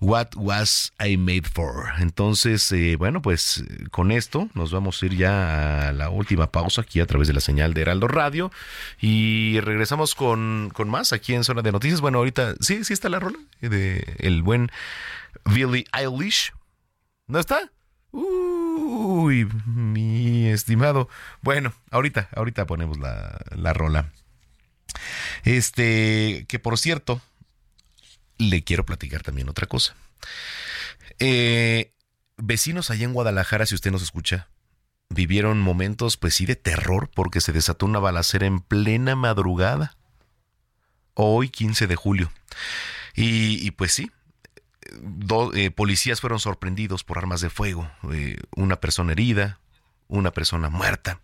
What Was I Made For. Entonces, eh, bueno, pues con esto nos vamos a ir ya a la última pausa aquí a través de la señal de Heraldo Radio y regresamos con, con más aquí en Zona de Noticias. Bueno, ahorita sí, sí está la rola de el buen Billie Eilish. ¿No está? Uy, mi estimado. Bueno, ahorita, ahorita ponemos la, la rola. Este, que por cierto, le quiero platicar también otra cosa. Eh, vecinos allá en Guadalajara, si usted nos escucha, vivieron momentos, pues sí, de terror porque se desató una balacera en plena madrugada. Hoy, 15 de julio. Y, pues sí, dos eh, policías fueron sorprendidos por armas de fuego. Eh, una persona herida, una persona muerta.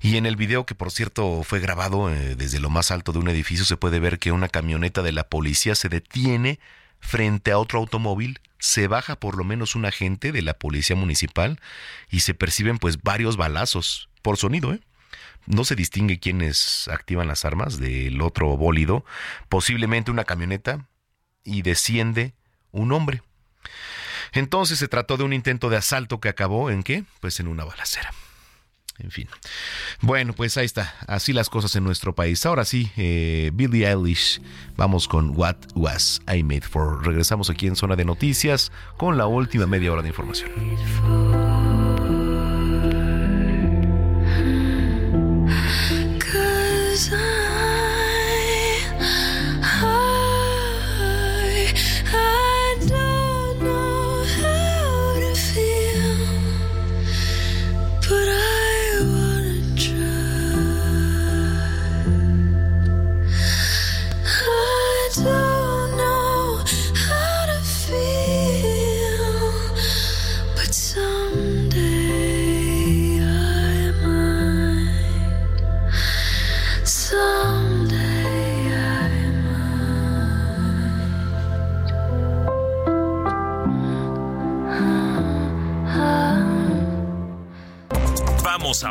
Y en el video, que por cierto fue grabado eh, desde lo más alto de un edificio, se puede ver que una camioneta de la policía se detiene frente a otro automóvil, se baja por lo menos un agente de la policía municipal y se perciben pues varios balazos por sonido, ¿eh? No se distingue quiénes activan las armas del otro bólido, posiblemente una camioneta, y desciende un hombre. Entonces se trató de un intento de asalto que acabó en qué? Pues en una balacera. En fin. Bueno, pues ahí está. Así las cosas en nuestro país. Ahora sí, eh, Billie Eilish. Vamos con What Was I Made For. Regresamos aquí en Zona de Noticias con la última media hora de información.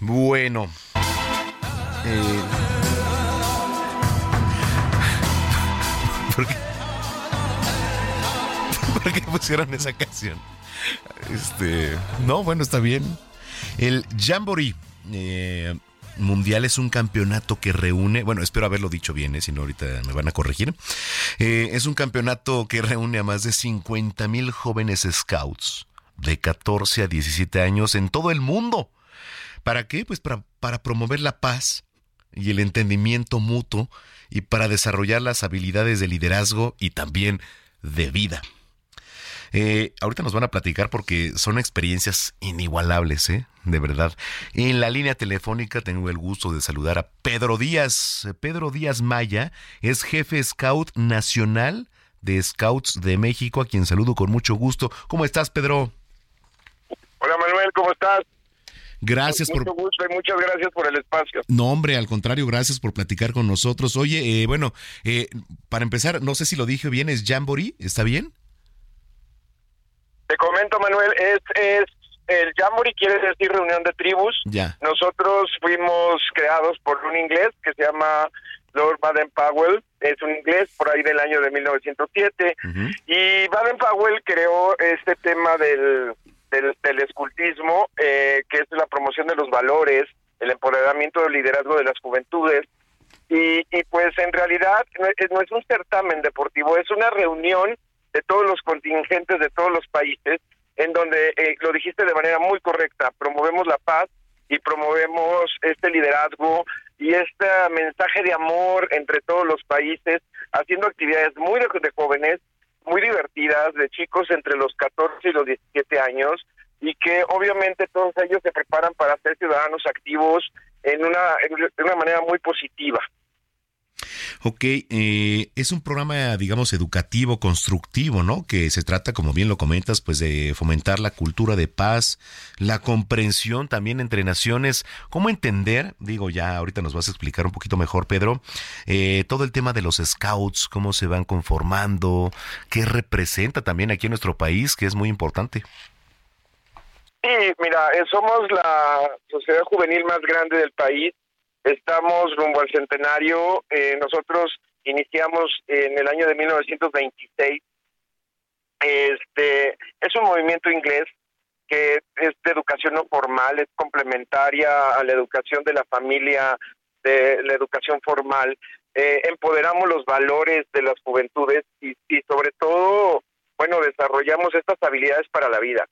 Bueno. Eh, ¿por, qué? ¿Por qué pusieron esa canción? Este. No, bueno, está bien. El Jamboree eh, Mundial es un campeonato que reúne. Bueno, espero haberlo dicho bien, eh, si no, ahorita me van a corregir. Eh, es un campeonato que reúne a más de 50 mil jóvenes scouts de 14 a 17 años en todo el mundo. ¿Para qué? Pues para, para promover la paz y el entendimiento mutuo y para desarrollar las habilidades de liderazgo y también de vida. Eh, ahorita nos van a platicar porque son experiencias inigualables, ¿eh? De verdad. En la línea telefónica tengo el gusto de saludar a Pedro Díaz. Pedro Díaz Maya es jefe Scout Nacional de Scouts de México, a quien saludo con mucho gusto. ¿Cómo estás, Pedro? Hola, Manuel, ¿cómo estás? Gracias Mucho por... gusto y muchas gracias por el espacio. No, hombre, al contrario, gracias por platicar con nosotros. Oye, eh, bueno, eh, para empezar, no sé si lo dije bien, es Jamboree, ¿está bien? Te comento, Manuel, es, es el Jamboree quiere decir reunión de tribus. Ya. Nosotros fuimos creados por un inglés que se llama Lord Baden-Powell, es un inglés por ahí del año de 1907, y Baden-Powell creó este tema del, del, del escultismo, eh, que es la promoción de los valores, el empoderamiento del liderazgo de las juventudes, y, y pues en realidad no es, no es un certamen deportivo, es una reunión de todos los contingentes de todos los países, en donde, eh, lo dijiste de manera muy correcta, promovemos la paz y promovemos este liderazgo y este mensaje de amor entre todos los países, haciendo actividades muy de, de jóvenes, muy divertidas, de chicos entre los 14 y los 17 años, y que obviamente todos ellos se preparan para ser ciudadanos activos en una, en una manera muy positiva. Ok, eh, es un programa, digamos, educativo, constructivo, ¿no? Que se trata, como bien lo comentas, pues de fomentar la cultura de paz, la comprensión también entre naciones. ¿Cómo entender? Digo, ya ahorita nos vas a explicar un poquito mejor, Pedro, eh, todo el tema de los scouts, cómo se van conformando, qué representa también aquí en nuestro país, que es muy importante. Sí, mira, eh, somos la sociedad juvenil más grande del país. Estamos rumbo al centenario. Eh, nosotros iniciamos en el año de 1926. Este es un movimiento inglés que es de educación no formal, es complementaria a la educación de la familia, de la educación formal. Eh, empoderamos los valores de las juventudes y, y sobre todo, bueno, desarrollamos estas habilidades para la vida.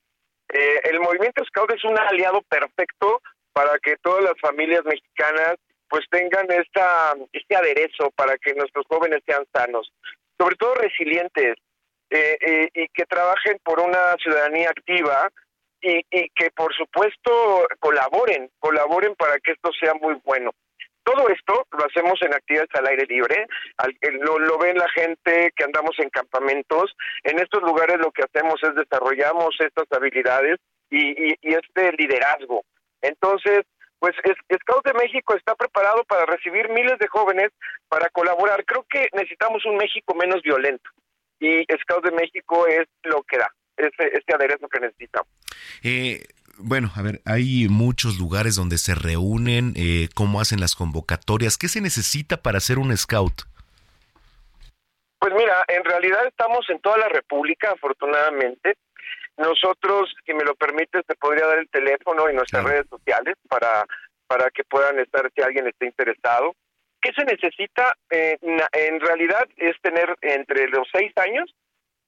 Eh, el movimiento Scout es un aliado perfecto para que todas las familias mexicanas pues tengan esta este aderezo para que nuestros jóvenes sean sanos, sobre todo resilientes eh, eh, y que trabajen por una ciudadanía activa y, que por supuesto colaboren, colaboren para que esto sea muy bueno. Todo esto lo hacemos en actividades al aire libre, al, lo, lo ven la gente que andamos en campamentos. En estos lugares lo que hacemos es desarrollamos estas habilidades y este liderazgo. Entonces, pues es, Scout de México está preparado para recibir miles de jóvenes para colaborar. Creo que necesitamos un México menos violento y Scout de México es lo que da, ese, ese aderezo que necesitamos. Eh, bueno, a ver, hay muchos lugares donde se reúnen, eh, cómo hacen las convocatorias, ¿qué se necesita para ser un scout? Pues mira, en realidad estamos en toda la República, afortunadamente. Nosotros, si me lo permites, te podría dar el teléfono y nuestras redes sociales para, para que puedan estar si alguien está interesado. ¿Qué se necesita? Eh, en realidad es tener entre los seis años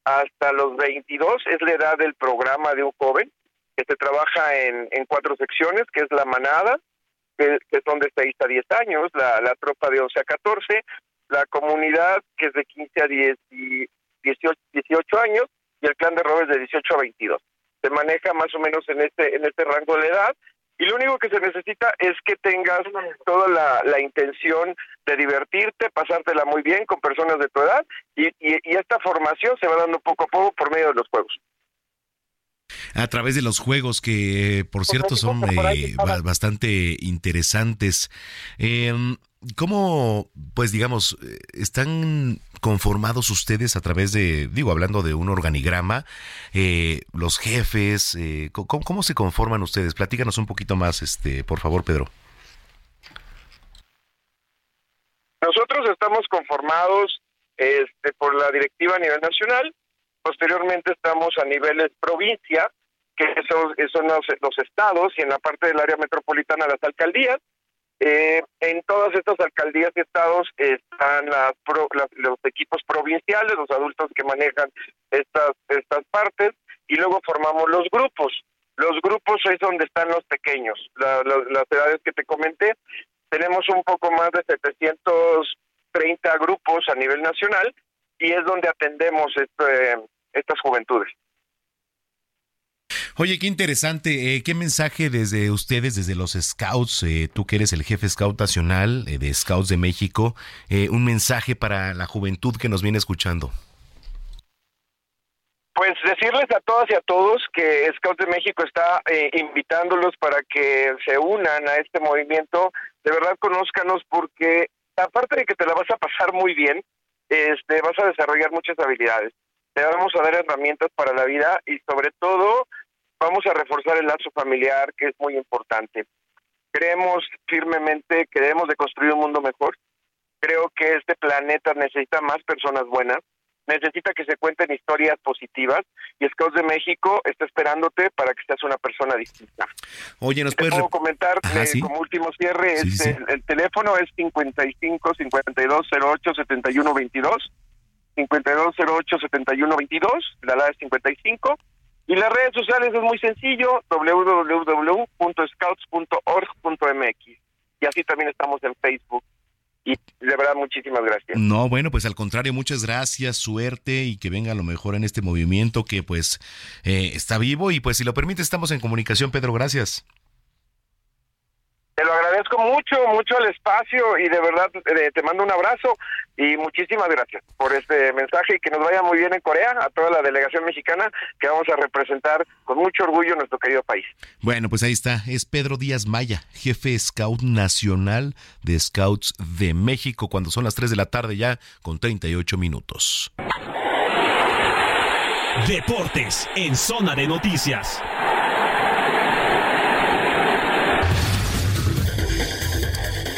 hasta los 22 es la edad del programa de un joven que se trabaja en, en cuatro secciones, que es la manada, que, que son de 6 a 10 años, la, la tropa de 11 a 14, la comunidad que es de 15 a 10 y 18, 18 años y el clan de robes de 18 a 22. Se maneja más o menos en este en este rango de edad y lo único que se necesita es que tengas toda la, la intención de divertirte, pasártela muy bien con personas de tu edad y, y, y esta formación se va dando poco a poco por medio de los juegos. A través de los juegos que, por cierto, son eh, ba- bastante interesantes. Eh, ¿Cómo, pues digamos, eh, están conformados ustedes a través de, digo, hablando de un organigrama, eh, los jefes, eh, ¿cómo, cómo se conforman ustedes? Platícanos un poquito más, este, por favor, Pedro. Nosotros estamos conformados este, por la directiva a nivel nacional, posteriormente estamos a niveles provincia, que son, son los, los estados, y en la parte del área metropolitana las alcaldías. Eh, en todas estas alcaldías y estados están los equipos provinciales, los adultos que manejan estas, estas partes, y luego formamos los grupos. Los grupos es donde están los pequeños, la- la- las edades que te comenté. Tenemos un poco más de 730 grupos a nivel nacional y es donde atendemos este, estas juventudes. Oye, qué interesante. eh, ¿Qué mensaje desde ustedes, desde los Scouts, eh, tú que eres el jefe Scout Nacional eh, de Scouts de México, eh, un mensaje para la juventud que nos viene escuchando? Pues decirles a todas y a todos que Scouts de México está invitándolos para que se unan a este movimiento, de verdad conózcanos porque aparte de que te la vas a pasar muy bien, este, vas a desarrollar muchas habilidades. Te vamos a dar herramientas para la vida y sobre todo vamos a reforzar el lazo familiar que es muy importante. Creemos firmemente que debemos de construir un mundo mejor. Creo que este planeta necesita más personas buenas, necesita que se cuenten historias positivas y Scouts de México está esperándote para que seas una persona distinta. Oye, ¿nos Te puedes... puedo comentar Ajá, eh, sí. como último cierre, Sí, este, sí. El, el teléfono es 55 52 08 71 22, 52 08 71 22, la edad es 55. Y las redes sociales es muy sencillo, www.scouts.org.mx. Y así también estamos en Facebook. Y de verdad, muchísimas gracias. No, bueno, pues al contrario, muchas gracias, suerte y que venga lo mejor en este movimiento que pues eh, está vivo y pues si lo permite estamos en comunicación, Pedro, gracias. Agradezco mucho, mucho el espacio y de verdad eh, te mando un abrazo y muchísimas gracias por este mensaje y que nos vaya muy bien en Corea, a toda la delegación mexicana que vamos a representar con mucho orgullo nuestro querido país. Bueno, pues ahí está, es Pedro Díaz Maya, jefe Scout Nacional de Scouts de México, cuando son las 3 de la tarde ya con 38 minutos. Deportes en zona de noticias.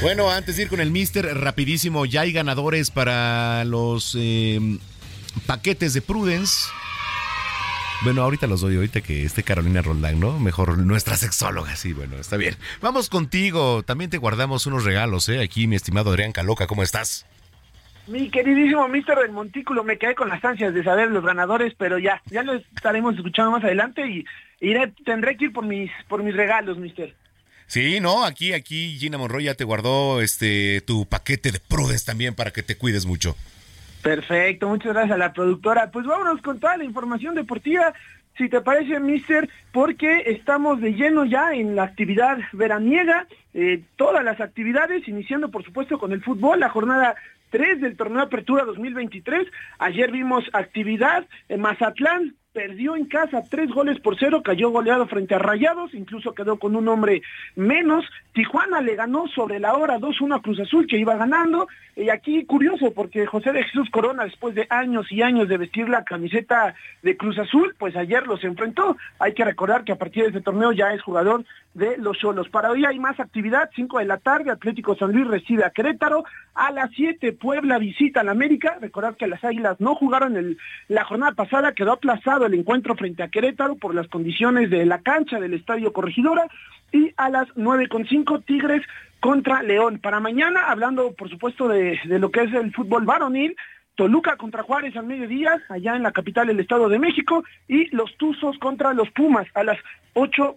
Bueno, antes de ir con el Mister, rapidísimo, ya hay ganadores para los eh, paquetes de Prudence. Bueno, ahorita los doy, ahorita que esté Carolina Roldán, ¿no? Mejor nuestra sexóloga, sí, bueno, está bien. Vamos contigo, también te guardamos unos regalos, ¿eh? Aquí, mi estimado Adrián Caloca, ¿cómo estás? Mi queridísimo Mister del Montículo, me quedé con las ansias de saber los ganadores, pero ya, ya lo estaremos escuchando más adelante y iré, tendré que ir por mis, por mis regalos, Mister. Sí, no, aquí, aquí Gina Monroy ya te guardó este tu paquete de Prudence también para que te cuides mucho. Perfecto, muchas gracias a la productora. Pues vámonos con toda la información deportiva, si te parece, Mister, porque estamos de lleno ya en la actividad veraniega, eh, todas las actividades, iniciando por supuesto con el fútbol, la jornada 3 del torneo Apertura 2023. Ayer vimos actividad en Mazatlán. Perdió en casa tres goles por cero, cayó goleado frente a Rayados, incluso quedó con un hombre menos. Tijuana le ganó sobre la hora 2-1 a Cruz Azul, que iba ganando. Y aquí curioso, porque José de Jesús Corona, después de años y años de vestir la camiseta de Cruz Azul, pues ayer los enfrentó. Hay que recordar que a partir de este torneo ya es jugador de los Cholos. Para hoy hay más actividad, 5 de la tarde, Atlético San Luis recibe a Querétaro, a las 7 Puebla visita al América, recordar que las Águilas no jugaron el, la jornada pasada, quedó aplazado el encuentro frente a Querétaro por las condiciones de la cancha del Estadio Corregidora, y a las 9.5 Tigres contra León. Para mañana, hablando por supuesto de, de lo que es el fútbol varonil, Toluca contra Juárez al mediodía, allá en la capital del Estado de México, y los Tuzos contra los Pumas a las 8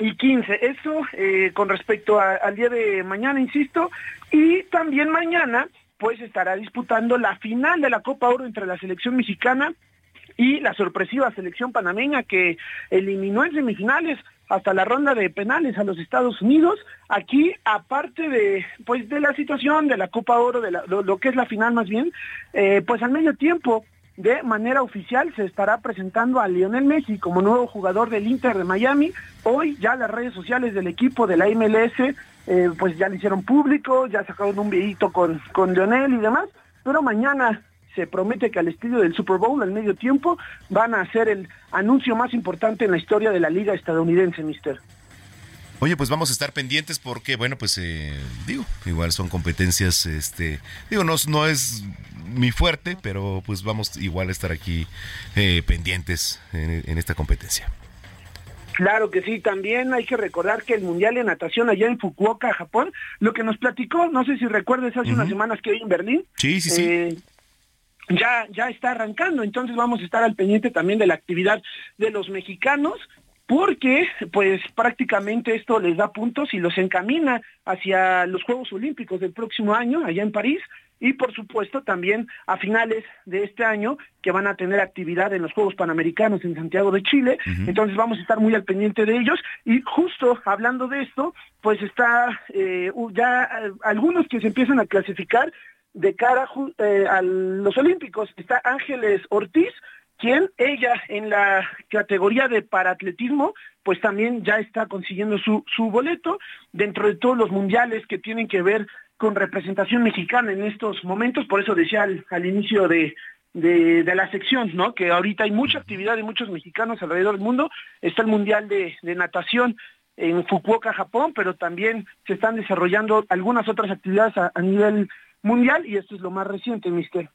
y 15. Eso eh, con respecto al día de mañana, insisto, y también mañana pues estará disputando la final de la Copa Oro entre la selección mexicana y la sorpresiva selección panameña que eliminó en semifinales hasta la ronda de penales a los Estados Unidos. Aquí, aparte de, pues, de la situación de la Copa Oro, de lo, que es la final más bien, eh, pues al medio tiempo, de manera oficial, se estará presentando a Lionel Messi como nuevo jugador del Inter de Miami. Hoy ya las redes sociales del equipo de la MLS, eh, pues ya lo hicieron público, ya sacaron un videito con, con Lionel y demás, pero mañana se promete que al estilo del Super Bowl, al medio tiempo, van a hacer el anuncio más importante en la historia de la liga estadounidense, mister. Oye, pues vamos a estar pendientes porque, bueno, pues eh, digo, igual son competencias, este, digo, no, no es mi fuerte, pero pues vamos igual a estar aquí eh, pendientes en, esta competencia. Claro que sí, también hay que recordar que el Mundial de Natación allá en Fukuoka, Japón, lo que nos platicó, no sé si recuerdes hace unas semanas que hoy en Berlín. Sí, sí, sí. Eh, ya, ya está arrancando, entonces vamos a estar al pendiente también de la actividad de los mexicanos, porque pues prácticamente esto les da puntos y los encamina hacia los Juegos Olímpicos del próximo año, allá en París, y por supuesto también a finales de este año que van a tener actividad en los Juegos Panamericanos en Santiago de Chile. Entonces vamos a estar muy al pendiente de ellos. Y justo hablando de esto, pues está eh, ya eh, algunos que se empiezan a clasificar de cara eh, a los Olímpicos. Está Ángeles Ortiz, quien ella en la categoría de paratletismo, pues también ya está consiguiendo su, su boleto dentro de todos los mundiales que tienen que ver con representación mexicana en estos momentos. Por eso decía al, inicio de, de, la sección, ¿no? Que ahorita hay mucha actividad de muchos mexicanos alrededor del mundo. Está el Mundial de, Natación en Fukuoka, Japón, pero también se están desarrollando algunas otras actividades a, a nivel mundial y esto es lo más reciente, mister.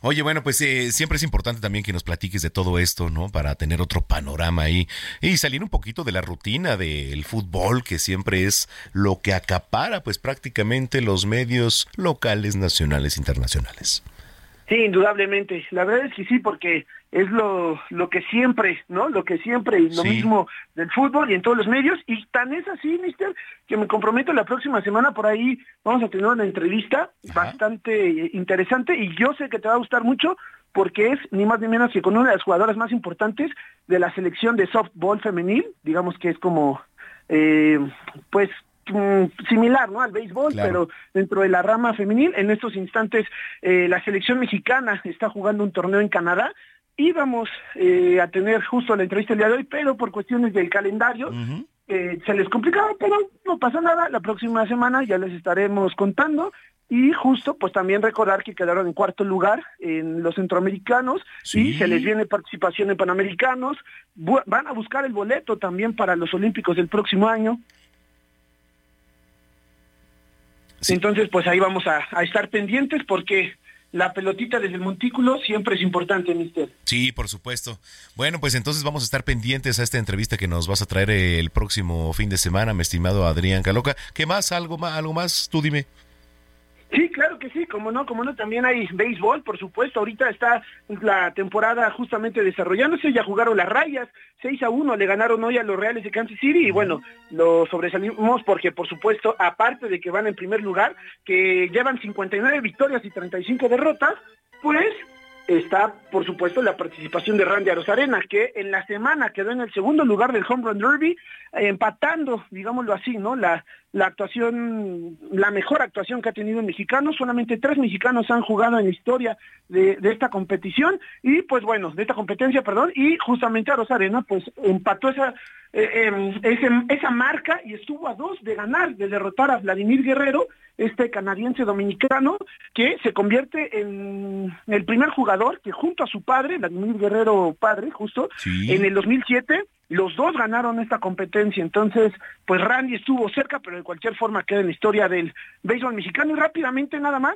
Oye, bueno, pues eh, siempre es importante también que nos platiques de todo esto, ¿no? Para tener otro panorama ahí y salir un poquito de la rutina del fútbol, que siempre es lo que acapara, pues prácticamente los medios locales, nacionales, internacionales. Sí, indudablemente. La verdad es que sí, porque es lo, lo que siempre, ¿no? Lo que siempre, y lo mismo del fútbol y en todos los medios. Y tan es así, mister, que me comprometo la próxima semana por ahí vamos a tener una entrevista bastante interesante y yo sé que te va a gustar mucho porque es ni más ni menos que con una de las jugadoras más importantes de la selección de softball femenil, digamos que es como, eh, pues Mm, similar ¿no? al béisbol, pero dentro de la rama femenil. En estos instantes eh, la selección mexicana está jugando un torneo en Canadá. Íbamos eh, a tener justo la entrevista el día de hoy, pero por cuestiones del calendario eh, se les complicaba, pero no pasa nada. La próxima semana ya les estaremos contando. Y justo, pues también recordar que quedaron en cuarto lugar en los centroamericanos y se les viene participación en panamericanos. van a buscar el boleto también para los olímpicos del próximo año. Entonces, pues ahí vamos a, estar pendientes porque la pelotita desde el montículo siempre es importante, mister. Sí, por supuesto. Bueno, pues entonces vamos a estar pendientes a esta entrevista que nos vas a traer el próximo fin de semana, mi estimado Adrián Caloca. ¿Qué más? ¿Algo más? ¿Algo más? Tú dime. Sí, claro que sí, como no, como no, también hay béisbol, por supuesto, ahorita está la temporada justamente desarrollándose, ya jugaron las rayas, 6 a 1 le ganaron hoy a los Reales de Kansas City y bueno, lo sobresalimos porque por supuesto, aparte de que van en primer lugar, que llevan 59 victorias y 35 derrotas, pues está, por supuesto, la participación de Randy Arozarena, que en la semana quedó en el segundo lugar del Home Run Derby, empatando, digámoslo así, ¿no? La, la actuación, la mejor actuación que ha tenido un mexicano. Solamente tres mexicanos han jugado en la historia de, de esta competición y, pues bueno, de esta competencia, perdón, y justamente Arozarena, pues empató esa, eh, em, esa marca y estuvo a dos de ganar, de derrotar a Vladimir Guerrero este canadiense dominicano, que se convierte en el primer jugador que junto a su padre, Vladimir Guerrero padre, justo, en el 2007, los dos ganaron esta competencia. Entonces, pues Randy estuvo cerca, pero de cualquier forma queda en la historia del béisbol mexicano. Y rápidamente nada más,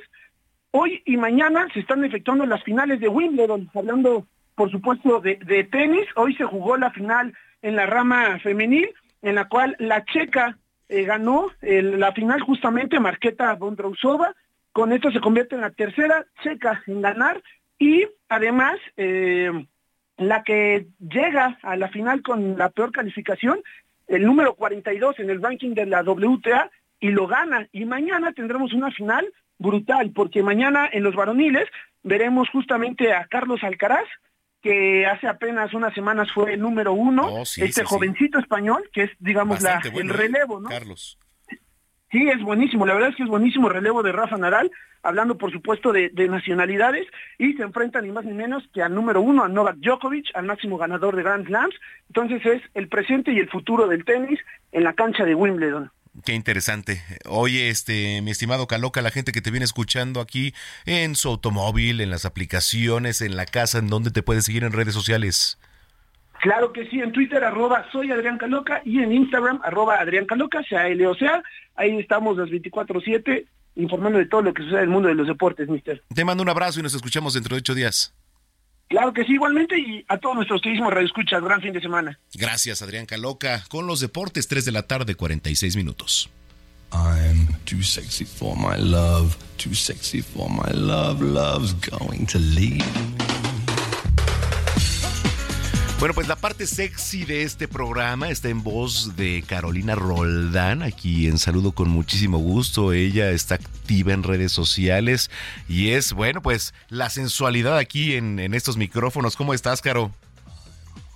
hoy y mañana se están efectuando las finales de Wimbledon, hablando por supuesto de, de tenis. Hoy se jugó la final en la rama femenil, en la cual la checa eh, ganó la final justamente Marqueta Bondrousova Con esto se convierte en la tercera checa en ganar y además eh, la que llega a la final con la peor calificación, el número 42 en el ranking de la WTA y lo gana. Y mañana tendremos una final brutal, porque mañana en los varoniles veremos justamente a Carlos Alcaraz, que hace apenas unas semanas fue el número uno, Oh, sí, este sí, sí. jovencito español, que es, digamos, la, bueno, el ¿eh? relevo, ¿no? Carlos. Sí, es buenísimo, la verdad es que es buenísimo el relevo de Rafa Nadal, hablando por supuesto de, de nacionalidades, y se enfrenta ni más ni menos que al número uno, a Novak Djokovic, al máximo ganador de Grand Slams, entonces es el presente y el futuro del tenis en la cancha de Wimbledon. Qué interesante. Oye, este, mi estimado Caloca, la gente que te viene escuchando aquí en su automóvil, en las aplicaciones, en la casa, en donde te puedes seguir en redes sociales. Claro que sí, en Twitter arroba soy Adrián Caloca y en Instagram arroba Adrián Caloca, sea L o sea, ahí estamos las 24-7 informando de todo lo que sucede en el mundo de los deportes, mister. Te mando un abrazo y nos escuchamos dentro de ocho días. Claro que sí, igualmente, y a todos nuestros queridísimos radioescuchas, gran fin de semana. Gracias, Adrián Caloca. Con los deportes, 3 de la tarde, 46 minutos. I'm too sexy for my love, too sexy for my love, love's going to leave me. Bueno, pues la parte sexy de este programa está en voz de Carolina Roldán, aquí en Saludo con muchísimo gusto. Ella está activa en redes sociales y es, bueno, pues la sensualidad aquí en, en estos micrófonos. ¿Cómo estás, Caro?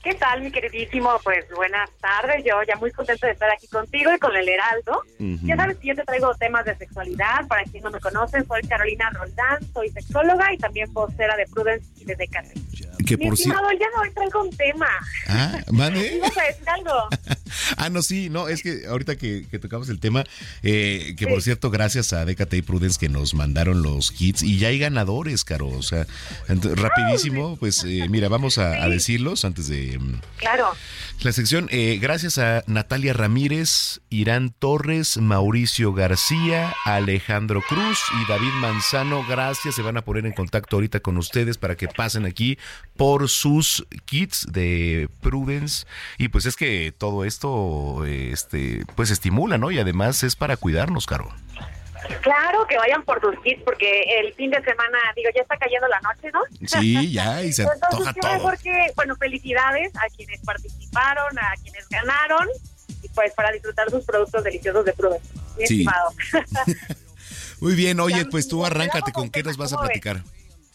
¿Qué tal, mi queridísimo? Pues buenas tardes. Yo ya muy contenta de estar aquí contigo y con el Heraldo. Ujú. Ya sabes que yo te traigo temas de sexualidad. Para quienes no me conocen, soy Carolina Roldán, soy sexóloga y también vocera de Prudence y de Decate. Que Mi por si... estimado, ya no hoy traigo un tema. Ah, ¿vale? ¿Ibas a decir algo? Ah, no, sí, no, es que ahorita que, que tocamos el tema, eh, que por cierto, gracias a Decate y Prudence que nos mandaron los kits y ya hay ganadores, Caro. O sea, rapidísimo, pues eh, mira, vamos a, a decirlos antes de mm, Claro. La sección. eh, gracias a Natalia Ramírez, Irán Torres, Mauricio García, Alejandro Cruz y David Manzano. Gracias, se van a poner en contacto ahorita con ustedes para que pasen aquí por sus kits de Prudence. Y pues es que todo esto, este, pues estimula, ¿no? Y además es para cuidarnos, Caro. Claro, que vayan por tus kits porque el fin de semana, digo, ya está cayendo la noche, ¿no? Sí, ya, y se Entonces, todo. mejor que, bueno, felicidades a quienes participaron, a quienes ganaron, y pues para disfrutar sus productos deliciosos de Prudence. Mi Sí. estimado. Muy bien, oye, pues tú arráncate con qué nos vas a platicar.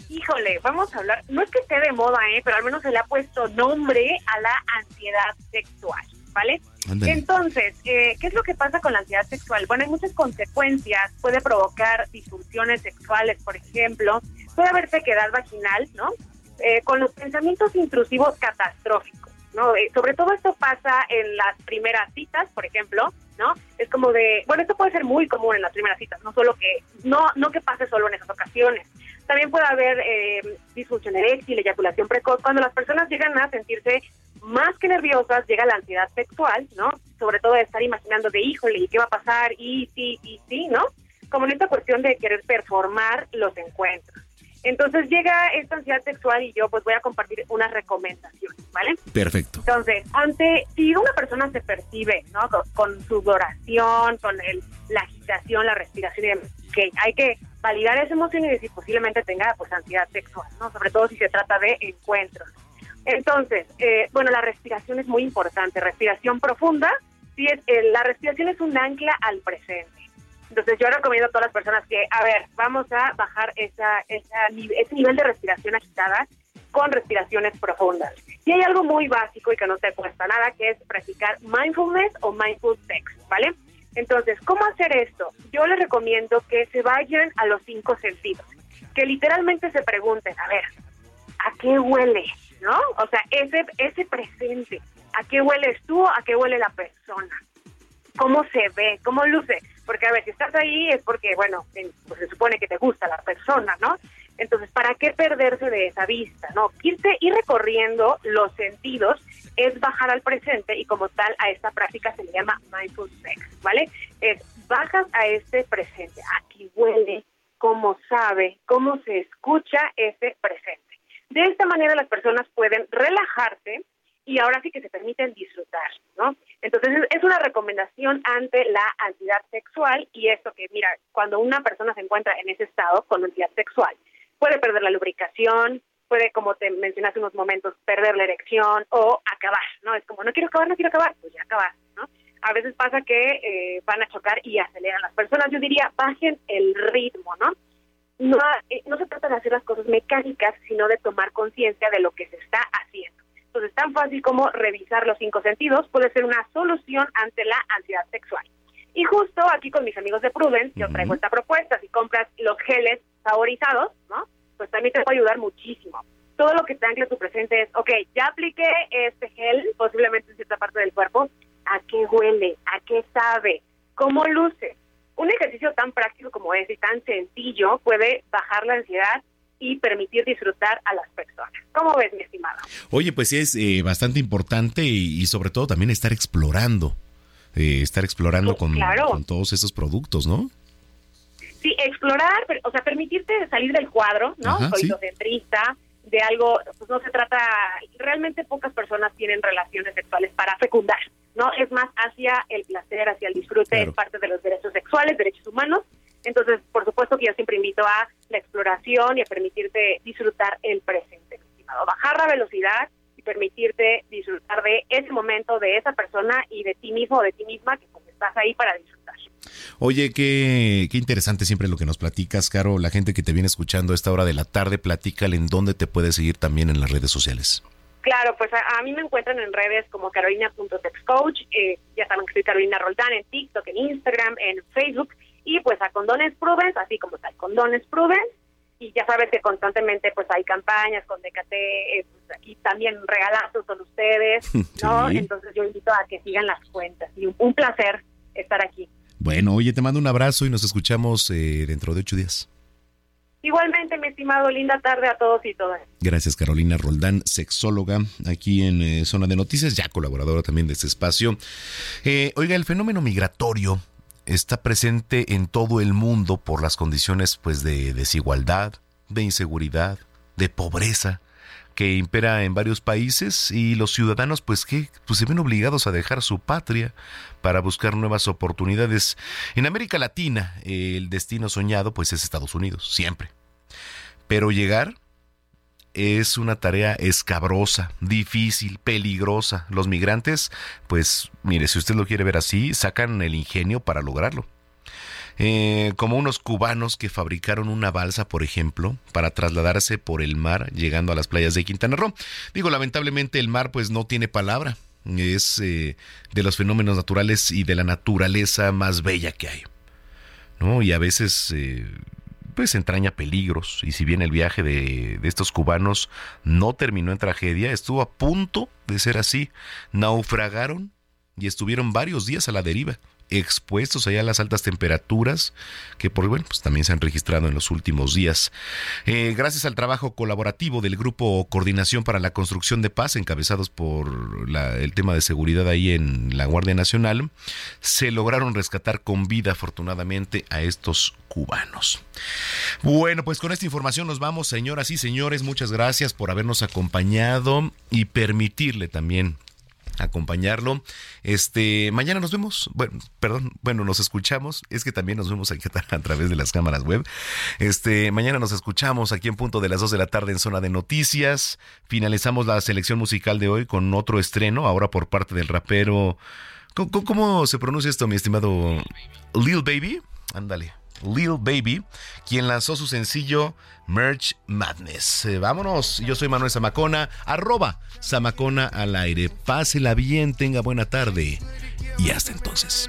Híjole, vamos a hablar, no es que esté de moda, ¿eh? pero al menos se le ha puesto nombre a la ansiedad sexual, ¿vale? Entonces, eh, ¿qué es lo que pasa con la ansiedad sexual? Bueno, hay muchas consecuencias, puede provocar disfunciones sexuales, por ejemplo, puede haber sequedad vaginal, ¿no? Eh, con los pensamientos intrusivos catastróficos, ¿no? Eh, sobre todo esto pasa en las primeras citas, por ejemplo, ¿no? Es como de, bueno, esto puede ser muy común en las primeras citas, no solo que, no, no que pase solo en esas ocasiones. También puede haber eh, disfunción eréctil, eyaculación precoz. Cuando las personas llegan a sentirse más que nerviosas, llega la ansiedad sexual, ¿no? Sobre todo de estar imaginando de, híjole, ¿y qué va a pasar? Y sí, y sí, ¿no? Como en esta cuestión de querer performar los encuentros. Entonces llega esta ansiedad sexual y yo pues voy a compartir unas recomendaciones, ¿vale? Perfecto. Entonces, ante si una persona se percibe, ¿no? Con, sudoración, con el, la agitación, la respiración y demás, ok, hay que validar esa emoción y decir posiblemente tenga pues ansiedad sexual, ¿no? Sobre todo si se trata de encuentros. Entonces, eh, bueno, la respiración es muy importante, respiración profunda, sí es, eh, la respiración es un ancla al presente. Entonces yo recomiendo a todas las personas que, a ver, vamos a bajar esa, esa, ese nivel de respiración agitada con respiraciones profundas. Y hay algo muy básico y que no te cuesta nada, que es practicar mindfulness o mindful sex, ¿vale? Entonces, ¿cómo hacer esto? Yo les recomiendo que se vayan a los cinco sentidos, que literalmente se pregunten, a ver, ¿a qué huele? ¿No? O sea, ese, ese presente, ¿a qué hueles tú? ¿A qué huele la persona? cómo se ve, cómo luce. Porque, a ver, si estás ahí es porque, bueno, en- pues se supone que te gusta la persona, ¿no? Entonces, ¿para qué perderse de esa vista, no? Irte, ir recorriendo los sentidos es bajar al presente y como tal a esta práctica se le llama mindful sex, ¿vale? Es bajas a este presente, aquí huele, cómo sabe, cómo se escucha ese presente. De esta manera las personas pueden relajarse y ahora sí que se permiten disfrutar, ¿no? Entonces es una recomendación ante la ansiedad sexual y esto que, mira, cuando una persona se encuentra en ese estado con ansiedad sexual, puede perder la lubricación, puede, como te mencioné hace unos momentos, perder la erección o acabar, ¿no? Es como, no quiero acabar, no quiero acabar, pues ya acabar, ¿no? A veces pasa que eh, van a chocar y aceleran las personas. Yo diría, bajen el ritmo, ¿no? No, eh, no se trata de hacer las cosas mecánicas, sino de tomar conciencia de lo que se está haciendo. Entonces, tan fácil como revisar los cinco sentidos puede ser una solución ante la ansiedad sexual. Y justo aquí con mis amigos de Prudence, yo traigo esta propuesta. Si compras los geles saborizados, ¿no? Pues también te puede ayudar muchísimo. Todo lo que te ancla tu presente es, ok, ya apliqué este gel, posiblemente en cierta parte del cuerpo. ¿A qué huele? ¿A qué sabe? ¿Cómo luce? Un ejercicio tan práctico como ese y tan sencillo puede bajar la ansiedad y permitir disfrutar a las personas. ¿Cómo ves, mi estimado? Oye, pues es eh, bastante importante y, sobre todo también estar explorando, eh, estar explorando con, con, todos estos productos, ¿no? Sí, explorar, o sea, permitirte salir del cuadro, ¿no? Soy centrista, de algo, pues no se trata, realmente pocas personas tienen relaciones sexuales para fecundar, ¿no? Es más hacia el placer, hacia el disfrute, es parte de los derechos sexuales, derechos humanos, entonces, por supuesto que yo siempre invito a la exploración y a permitirte disfrutar el presente, estimado. Bajar la velocidad y permitirte disfrutar de ese momento, de esa persona y de ti mismo o de ti misma que pues, estás ahí para disfrutar. Oye, qué, qué interesante siempre lo que nos platicas, Caro. La gente que te viene escuchando a esta hora de la tarde, platícale en dónde te puedes seguir también en las redes sociales. Claro, pues a, mí me encuentran en redes como carolina.sexcoach, eh, ya saben que soy Carolina Roldán en TikTok, en Instagram, en Facebook y pues a Condones Prudence, así como está Condones Prudence, y ya sabes que constantemente pues hay campañas con DKT eh, pues, y también regalazos con ustedes, ¿no? Entonces yo invito a que sigan las cuentas y un, placer estar aquí. Bueno, oye, te mando un abrazo y nos escuchamos eh, dentro de ocho días. Igualmente, mi estimado, linda tarde a todos y todas. Gracias, Carolina Roldán, sexóloga, aquí en eh, Zona de Noticias, ya colaboradora también de este espacio. oiga, el fenómeno migratorio está presente en todo el mundo por las condiciones pues de desigualdad, de inseguridad, de pobreza que impera en varios países y los ciudadanos pues que pues se ven obligados a dejar su patria para buscar nuevas oportunidades. En América Latina el destino soñado pues es Estados Unidos, siempre. Pero llegar es una tarea escabrosa, difícil, peligrosa. Los migrantes, pues mire, si usted lo quiere ver así, sacan el ingenio para lograrlo. Eh, como unos cubanos que fabricaron una balsa, por ejemplo, para trasladarse por el mar llegando a las playas de Quintana Roo. Digo, lamentablemente el mar pues no tiene palabra, es eh, de los fenómenos naturales y de la naturaleza más bella que hay. ¿no? Y a veces eh, pues entraña peligros y si bien el viaje de, de, estos cubanos no terminó en tragedia, estuvo a punto de ser así. Naufragaron y estuvieron varios días a la deriva expuestos allá a las altas temperaturas que por bueno pues también se han registrado en los últimos días. Eh, gracias al trabajo colaborativo del grupo coordinación para la construcción de paz encabezados por el tema de seguridad ahí en la guardia nacional se lograron rescatar con vida afortunadamente a estos cubanos. Bueno pues con esta información nos vamos señoras y señores. Muchas gracias por habernos acompañado y permitirle también acompañarlo. Este, mañana nos vemos. Bueno, perdón, bueno, nos escuchamos. Es que también nos vemos aquí a través de las cámaras web. Este, mañana nos escuchamos aquí en punto de las 2 de la tarde en zona de noticias. Finalizamos la selección musical de hoy con otro estreno, ahora por parte del rapero. ¿Cómo, cómo se pronuncia esto, mi estimado Lil Baby? Ándale. Lil Baby, quien lanzó su sencillo Merch Madness. Eh, vámonos, yo soy Manuel Zamacona, arroba Zamacona al aire. Pásela bien, tenga buena tarde y hasta entonces.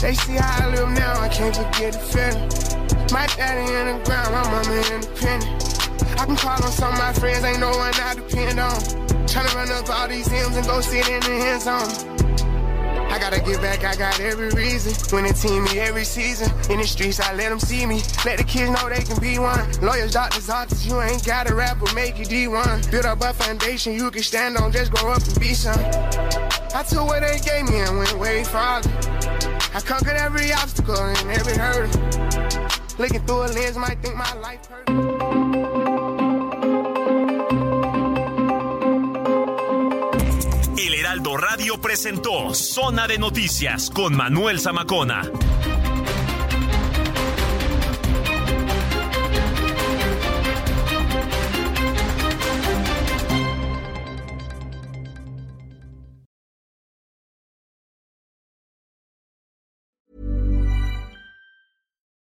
They see how I live now, I can't forget the feeling. My daddy in the ground, my mama independent. I can call on some of my friends, ain't no one I depend on. Tryna run up all these hymns and go sit in the hands on. I gotta get back, I got every reason. When Winning team me every season. In the streets, I let them see me. Let the kids know they can be one. Lawyers, doctors, artists, you ain't gotta rap or make you D1. Build up a foundation you can stand on, just grow up and be some. I took what they gave me and went way farther. I conquered every obstacle and every hurdle. Looking through a lens, might think my life hurt. Heraldo Radio presentó Zona de Noticias con Manuel Zamacona.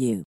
you.